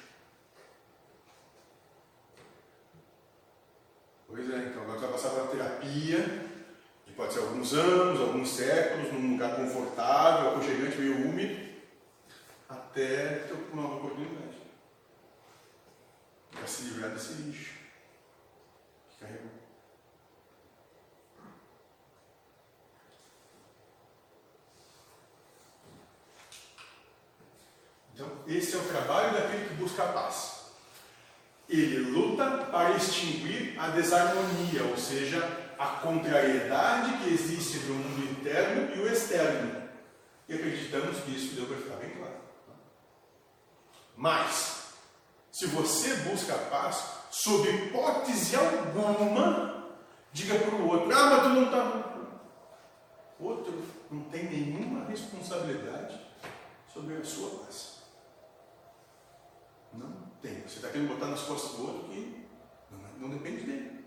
Pois é, então agora tu vai passar pela terapia, que pode ser alguns anos, alguns séculos, num lugar confortável, aconchegante, meio úmido, até ter uma nova oportunidade. Para se livrar desse lixo que carregou. Então, esse é o trabalho daquele que busca a paz. Ele luta para extinguir a desarmonia, ou seja, a contrariedade que existe entre o mundo interno e o externo. E acreditamos que isso deu para ficar bem claro. Mas, se você busca a paz, sob hipótese alguma, diga para o outro: Ah, mas tu não está. Outro não tem nenhuma responsabilidade sobre a sua paz. Não tem. Você está querendo botar nas costas do outro que não, não depende dele.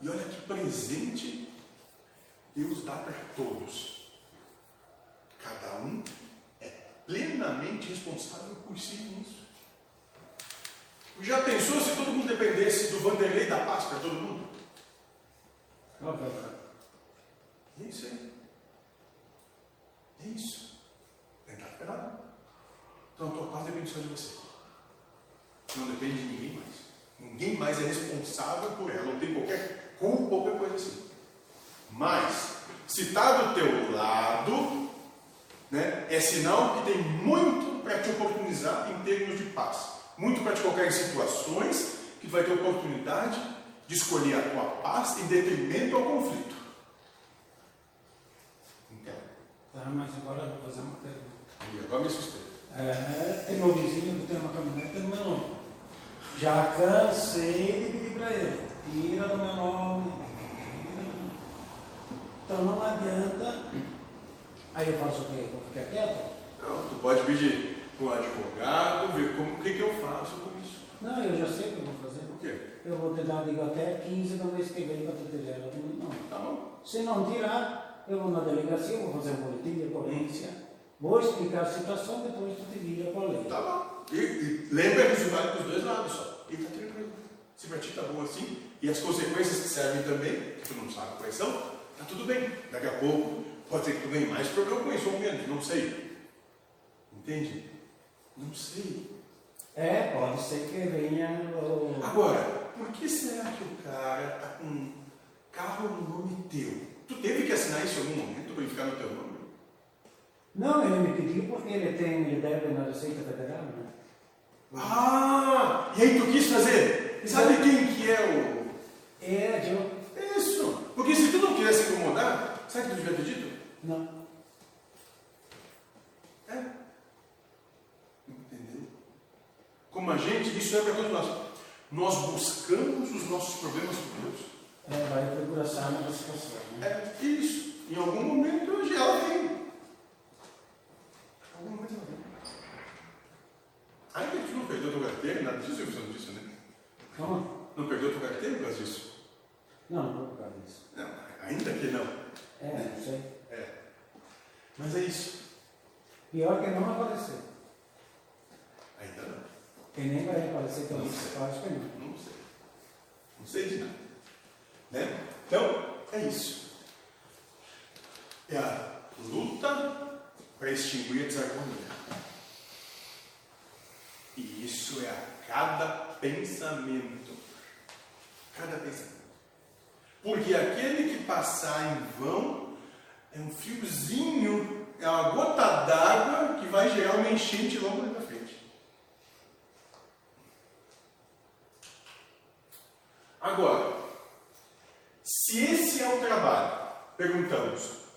E olha que presente Deus dá para todos. Cada um é plenamente responsável por si mesmo. Já pensou se todo mundo dependesse do Vanderlei da paz para todo mundo? É isso aí. É isso. Esperar. Então a tua paz depende só de você. Não depende de ninguém mais. Ninguém mais é responsável por ela. Não tem qualquer culpa ou qualquer coisa assim. Mas, se está do teu lado, né, é sinal que tem muito para te oportunizar em termos de paz. Muito para te colocar em situações que vai ter oportunidade de escolher a tua paz em detrimento ao conflito. Então, Tá, mas agora eu vou fazer uma pergunta. E agora me assustei. É, tem meu vizinho que tem uma caminhonete no meu nome. Já cansei de pedir para ele. Tira do meu nome. Então não adianta. Aí eu faço o quê? Vou ficar quieto? Não, tu pode pedir para um advogado, ver como, o que, que eu faço com isso. Não, eu já sei o que eu vou fazer. O quê? Eu vou te dar, digo, até 15 no mês que vem para te ela do meu nome. Tá bom. Se não tirar, eu vou na delegacia, vou fazer um boletim de ocorrência, vou explicar a situação, depois tu te vira com a lei. Tá bom. E, e lembra que isso vale para os dois lados só. E tá tranquilo. Se para ti tá bom assim, e as consequências que servem também, que tu não sabe quais são, tá tudo bem. Daqui a pouco pode ser que tu ganhe mais problema com isso ou menos, não sei. Entende? Não sei. É, pode ser que venha. Agora, por que será que o cara está com um carro no nome teu? Tu teve que assinar isso em algum momento para ele ficar no teu nome? Não, ele me pediu porque ele tem, ele deve na Receita Federal, né? Ah! E aí tu quis fazer? Sabe quem que é o. É, eu. Isso! Porque se tu não quisesse incomodar, sabe o que tu devia ter dito? Não. É. Entendeu? Como a gente, isso é para todos nós. Nós buscamos os nossos problemas com Deus. É, vai procurar sanar a situação, né? É isso. Em algum momento hoje ela vem. Em algum momento ela vem. perdeu tua carteira, nada disso, você não disse, né? Como? Não perdeu tua carteira por causa disso? Não, não por causa disso. Não, ainda que não. É, não sei. É. Mas é isso. Pior que não apareceu. Ainda não. Que nem vai aparecer tão isso, eu acho que não. Não sei. Não sei de nada. Né? Então, é isso. É a luta para extinguir a desarmonia. E isso é a cada pensamento. Cada pensamento. Porque aquele que passar em vão é um fiozinho, é uma gota d'água que vai gerar uma enchente logo na frente. Agora, se esse é o trabalho, perguntamos,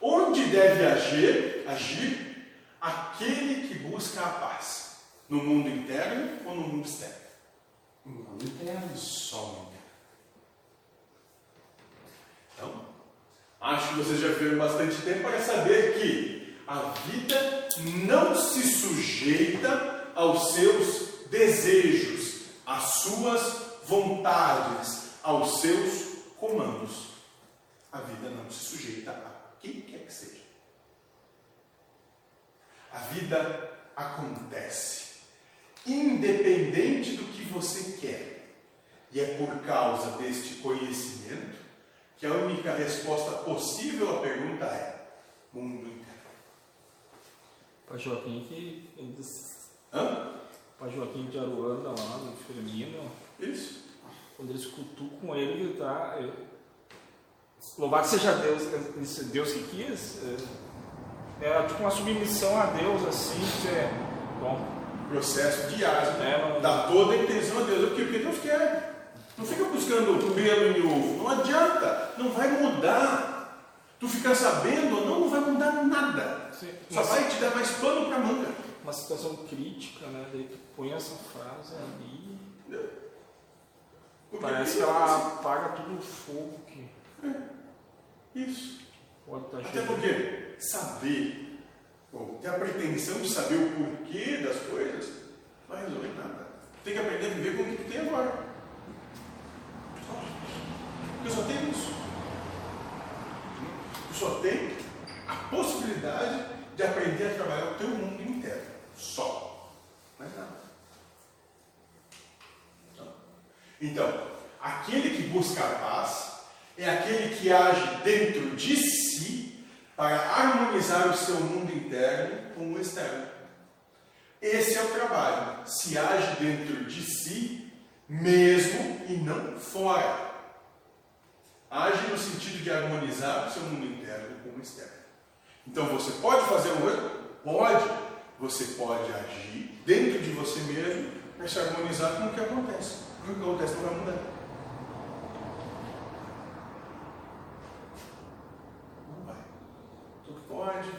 onde deve agir, agir aquele que busca a paz? No mundo interno ou no mundo externo? No interno. Só no interno. Então, acho que vocês já viram bastante tempo para saber que a vida não se sujeita aos seus desejos, às suas vontades, aos seus comandos. A vida não se sujeita a quem quer que seja. A vida acontece, independente do que você quer. E é por causa deste conhecimento que a única resposta possível à pergunta é mundo interno. Pai Joaquim que. Hã? Pai Joaquim de Aruanda lá, do Firmino, Isso. quando eles cutucam ele, ele tá. é, Louvado seja Deus, Deus que quis. É, é tipo uma submissão a Deus, assim, que é. Bom, Processo diário. É, não- Dá toda a intenção a Deus. É porque o que Deus quer. Não fica buscando pelo em ovo. Não adianta. Não vai mudar. Tu ficar sabendo ou não, não vai mudar nada. sim, Só uma, vai te dar mais pano para manga. uma situação crítica, né? Daí tu põe essa frase ali. Porque Parece que ela apaga todo o fogo que Isso. estar Até porque saber, ou ter a pretensão de saber o porquê das coisas, não vai resolver nada. Tem que aprender a viver com o que tem agora. Porque só tem isso. Tu só tem a possibilidade de aprender a trabalhar o teu mundo interno. Só. Mais nada. Então, Então, aquele que busca a paz é aquele que age dentro de si para harmonizar o seu mundo interno com o externo. Esse é o trabalho. Se age dentro de si mesmo e não fora. Age no sentido de harmonizar o seu mundo interno com o externo. Então você pode fazer uma coisa? Pode. Você pode agir dentro de você mesmo para se harmonizar com o que acontece. O que acontece não vai mudar. Não vai. Tu pode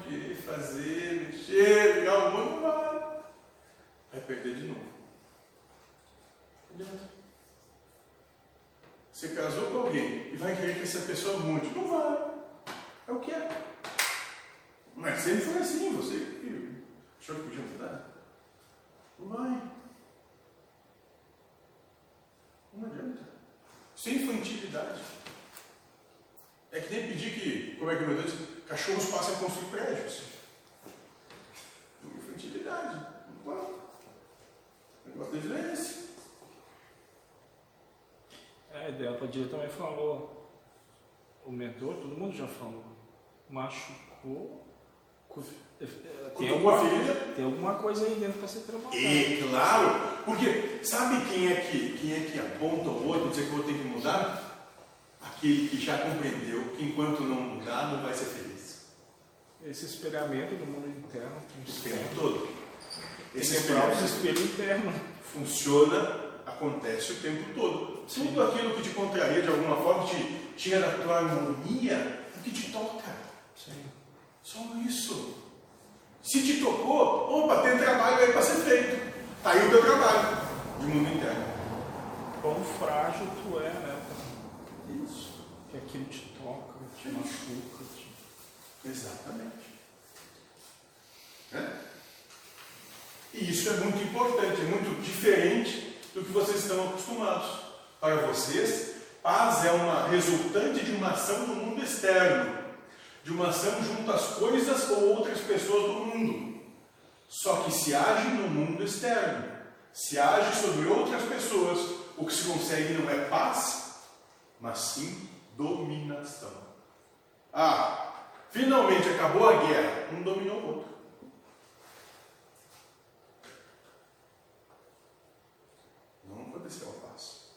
fazer, mexer, ligar o mundo, vai. Vai perder de novo. Não adianta. Você casou com alguém e vai querer que essa pessoa mude. Não vai. É o que é. Mas sempre foi assim, você achou que podia mudar. Não vai. Não adianta. Sem infantilidade. É que nem pedir que, como é que meu Deus, cachorros passem a construir prédios. Infantilidade. Não vai. É esse. É, a ideia Padilha também falou, o mentor, todo mundo já falou, machucou, é, é, tem, alguma, tem alguma coisa aí dentro para ser trabalhada. E claro, porque sabe quem é que, quem é que aponta o outro e dizer que eu vou ter que mudar? Aquele que já compreendeu que enquanto não mudar, não vai ser feliz. Esse espelhamento do mundo interno, O tempo todo. Esse esse próprio experimento espelho interno. Funciona, acontece o tempo todo. Tudo aquilo que te contraria de alguma forma, te tira da tua harmonia, é o que te toca. Sim. Só isso. Se te tocou, opa, tem trabalho aí para ser feito. Tá aí o teu trabalho de mundo interno. Quão frágil tu é, né? Isso. Que aquilo te toca, te machuca. Te... Exatamente. É? E isso é muito importante, é muito diferente do que vocês estão acostumados. Para vocês, paz é uma resultante de uma ação no mundo externo, de uma ação junto às coisas ou outras pessoas do mundo. Só que se age no mundo externo, se age sobre outras pessoas, o que se consegue não é paz, mas sim dominação. Ah, finalmente acabou a guerra, um dominou o outro. Não aconteceu a paz.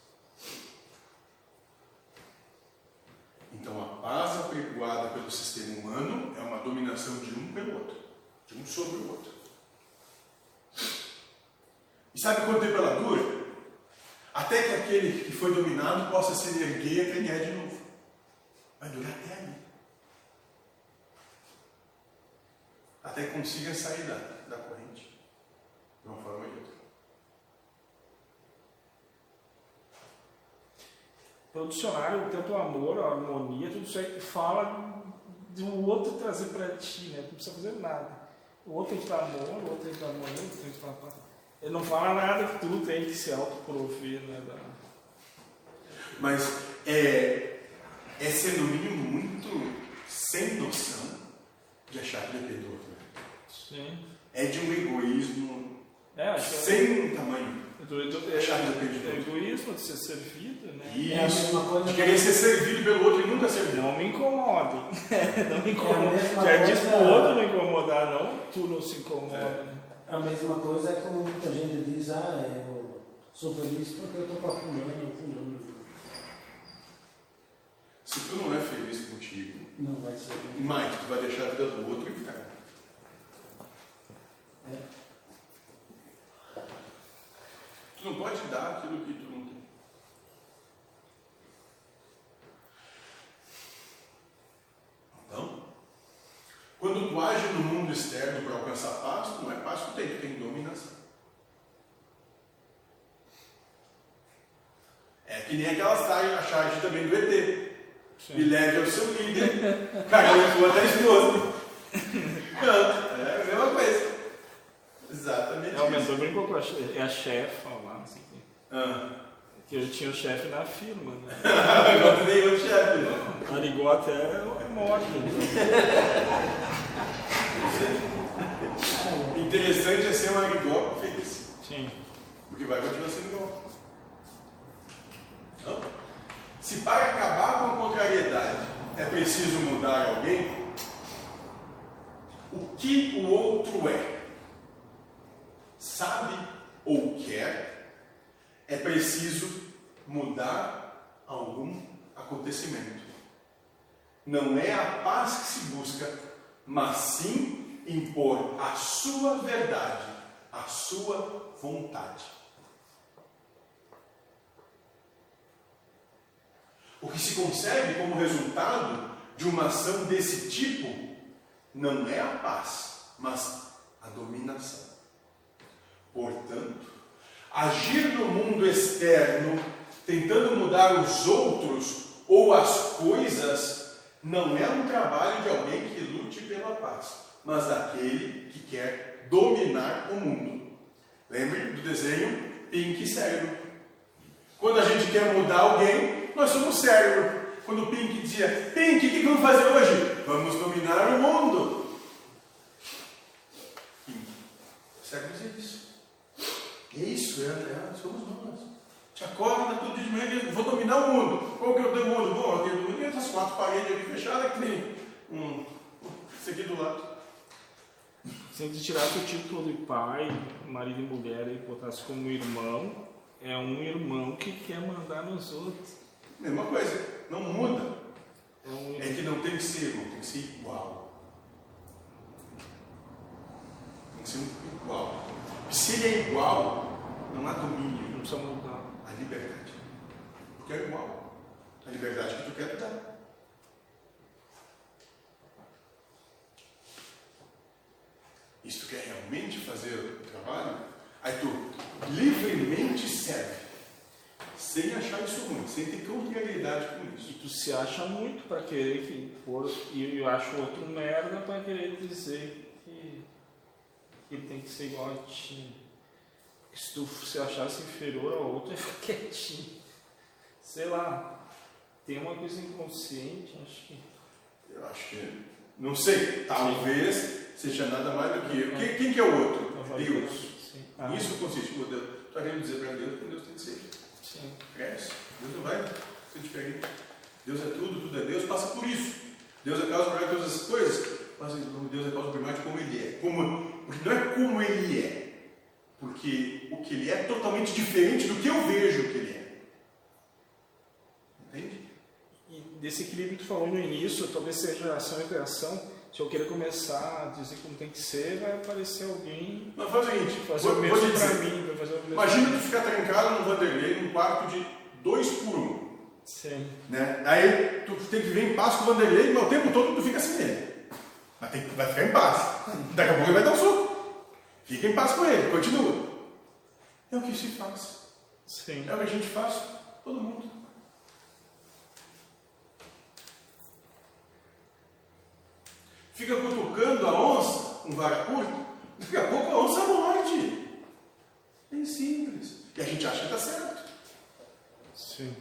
Então a paz apregoada pelo sistema humano é uma dominação de um pelo outro, de um sobre o outro. E sabe quanto tempo ela dura? Até que aquele que foi dominado possa se erguer e ganhar de novo. Vai durar até ali. Até que consiga sair da, da corrente. De uma forma ou de outra. Pelo dicionário, tanto o amor, a harmonia, tudo isso aí fala do outro trazer para ti, né? Não precisa fazer nada. O outro amor, o outro harmonia, o outro paz. Ele não fala nada que tu tem que se autoprover, né? Da... Mas é, é ser no mínimo muito sem noção de achar que depende do outro. né? Sim. É de um egoísmo É, que é, sem tamanho. do, do, é, Achar que depende do é outro. egoísmo de ser servido, né? Isso, É de querer ser servido pelo outro e nunca servir. Não me incomodem. [LAUGHS] não me É a incomodem. mesma Já disse pro outro não incomodar, não. Tu não se incomoda. É. A mesma coisa é como muita gente diz, ah, eu sou feliz porque eu estou com a fulana ou fulano. Se tu não é feliz contigo, Não vai ser. mais tu vai deixar a vida do outro e ficar. É. Tu não pode dar aquilo que tu não tem. Então, quando tu age no mundo externo para alcançar paz, tu não é paz que tu tem, tu tem dominação. É que nem aquela charge, a charge também do ET. Me leve ao seu líder, cagou tua da esposa. Pronto, é a mesma coisa. Exatamente É, o isso. mentor brincou com a, é a chefa lá, não sei o quê. Ah. Eu tinha o chefe na firma, né? Agora tu nem outro chefe. ligou até a morte. Interessante é ser um arigó feliz. Sim. Porque vai continuar sendo igual. Não? Se para acabar com a contrariedade é preciso mudar alguém, o que o outro é, sabe ou quer, é preciso mudar algum acontecimento. Não é a paz que se busca, mas sim impor a sua verdade, a sua vontade. O que se consegue como resultado de uma ação desse tipo não é a paz, mas a dominação. Portanto, agir no mundo externo, tentando mudar os outros ou as coisas, não é um trabalho de alguém que lute pela paz, mas daquele que quer dominar o mundo. Lembre do desenho Pink Cérebro. Quando a gente quer mudar alguém, nós somos cérebro. Quando Pink dizia, Pink, o que vamos fazer hoje? Vamos dominar o mundo. Pink. O cérebro dizia isso. É isso, é, é, somos nós. Te acorda tudo de manhã e vou dominar o mundo. Qual que é o teu mundo? Bom, aqui do mundo essas quatro paredes aqui fechadas que tem um, esse aqui do lado. Se tu tirasse o título de pai, marido e mulher e botasse como irmão, é um irmão que quer mandar nos outros. Mesma coisa, não muda. É um É que não tem que ser irmão, tem que ser igual. Tem que ser um igual. Se ele é igual, não há domínio, não precisa mudar. há liberdade. Porque é igual. A liberdade que tu quer dá. E se tu quer realmente fazer o trabalho, aí tu livremente serve. Sem achar isso ruim, sem ter contrariedade com E isso. tu se acha muito para querer que pôr, e eu acho outro merda para querer dizer ele tem que ser igual a ti. Se tu se achasse inferior ao outro, [LAUGHS] fica quietinho. Sei lá, tem uma coisa inconsciente, acho que. Eu acho que. Não sei, talvez seja nada mais do que eu. Quem, quem que é o outro? Deus. Sim. Ah, Isso consiste, meu Deus. Tu querendo dizer para Deus que Deus tem que ser. sim. É isso. Deus não vai ser diferente. Deus é tudo, tudo é Deus, passa por isso. Deus é causa primária de todas as coisas, mas Deus é causa primária de como Ele é. Como, não é como Ele é, porque o que Ele é é totalmente diferente do que eu vejo que Ele é. Entende? E desse equilíbrio que tu falou no início, talvez seja ação e reação. Se eu querer começar a dizer como tem que ser, vai aparecer alguém Mas faz o seguinte, fazer vou, o mesmo dizer. mim, vai fazer o mesmo Imagina tu ficar trancado no Vanderlei num quarto de dois por um. Sim. Né? Aí tu tem que viver em paz com o Vanderlei, mas o tempo todo tu fica assim nele. Mas tem, vai ficar em paz. Daqui a pouco ele vai dar um soco. Fica em paz com ele, continua. É o que se faz. Sim. É o que a gente faz, todo mundo. Fica cutucando a onça, um vara curta, daqui a pouco a onça morde. Bem simples. E a gente acha que está certo. Sim.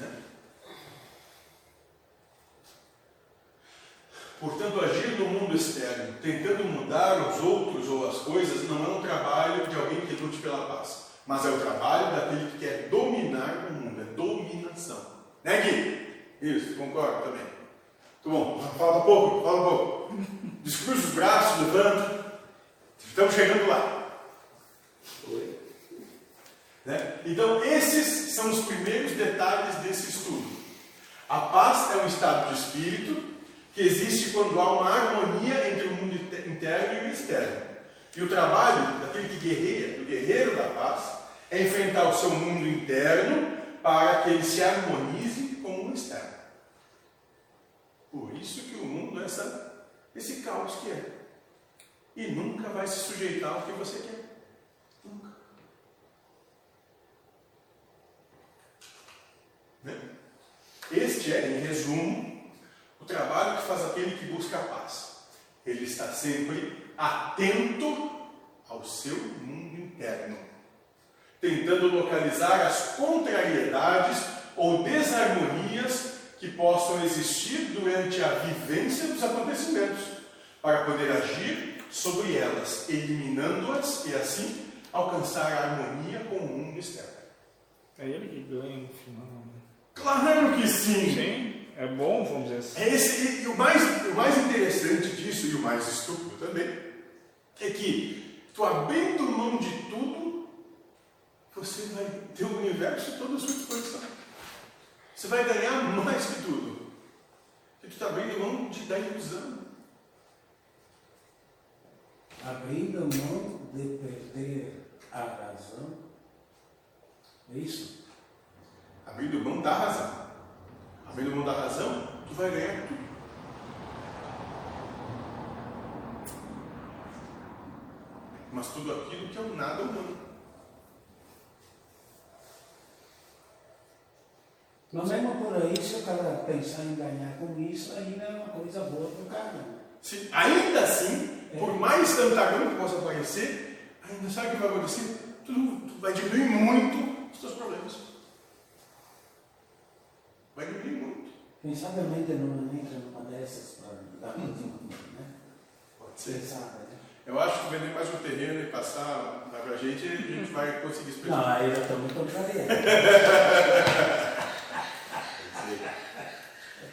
né? Portanto, agir no mundo externo, tentando mudar os outros ou as coisas, não é um trabalho de alguém que lute pela paz, mas é o trabalho daquele que quer dominar o mundo, é dominação. Né, Gui? Isso, concordo também. Muito bom, fala um pouco, fala um pouco. Descruza os braços, levanta. Estamos chegando lá. Né? Então, esses são os primeiros detalhes desse estudo. A paz é um estado de espírito que existe quando há uma harmonia entre o mundo inte- interno e o externo. E o trabalho daquele que guerreia, do guerreiro da paz, é enfrentar o seu mundo interno para que ele se harmonize com o externo. Por isso que o mundo é essa, esse caos que é. E nunca vai se sujeitar ao que você quer. Nunca. Né? Este é, em resumo, o trabalho que faz aquele que busca a paz. Ele está sempre atento ao seu mundo interno, tentando localizar as contrariedades ou desarmonias que possam existir durante a vivência dos acontecimentos, para poder agir sobre elas, eliminando-as e assim alcançar a harmonia com o mundo externo. É ele que ganha no final. né? Claro que sim! Sim, é bom, vamos dizer assim. É esse, e o, mais, o mais interessante disso, e o mais estúpido também, é que tu abrindo mão de tudo, você vai ter o universo todo à sua disposição. Você vai ganhar mais que tudo. Porque tu está abrindo mão de, da ilusão. abrindo mão de perder a razão. É isso? Abrindo mão da razão. Abrindo mão da razão, tu vai ganhar tudo. Mas tudo aquilo que é o nada humano. Mas mesmo por aí, se o cara pensar em ganhar com isso, ainda é uma coisa boa para o cara. Se, ainda assim, por mais antagônico que possa parecer, ainda sabe o que vai acontecer? Tu, tu vai diminuir muito os teus problemas. Vai diminuir muito. Quem sabe a mente não entra numa dessas para dar continuidade, né? Pode Você sabe, né? Eu acho que vender mais um terreno e passar lá pra gente, a gente vai conseguir explicar. Não, aí eu muito contrariado.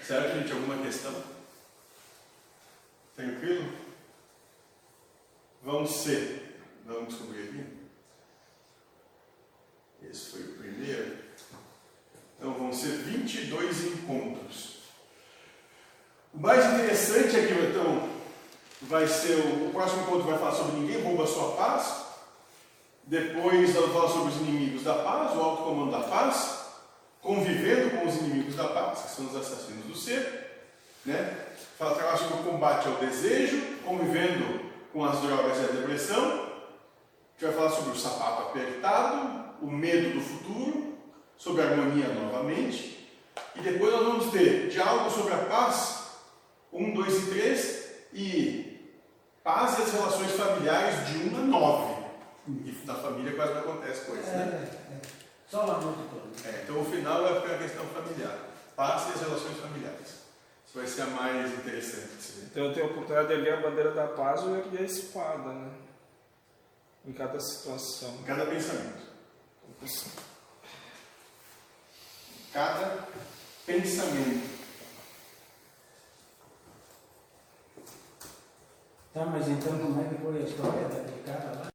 Certo, [LAUGHS] gente? Alguma questão? Tranquilo? Vamos ser. Vamos descobrir aqui. Esse foi o primeiro. Então vão ser 22 encontros. O mais interessante aqui, então, vai ser o, o próximo encontro vai falar sobre ninguém rouba a sua paz. Depois vamos falar sobre os inimigos da paz, o alto comando da paz convivendo com os inimigos da paz, que são os assassinos do ser, né? Fala trabalha sobre o combate ao desejo, convivendo com as drogas e a depressão. A gente vai falar sobre o sapato apertado, o medo do futuro, sobre a harmonia novamente. E depois nós vamos ter diálogo sobre a paz, 1, 2 e 3, e paz e as relações familiares de 1 a 9. E na família quase não acontece coisa, É, né? é. Só lá todo. É, então o final é a questão familiar. Paz e as relações familiares. Isso vai ser a mais interessante de se ver. Então eu tenho a oportunidade de erguer a bandeira da paz ou erguer a espada, né? Em cada situação. Em cada pensamento. Cada pensamento. Tá, mas então como é que foi a história daquele cara lá?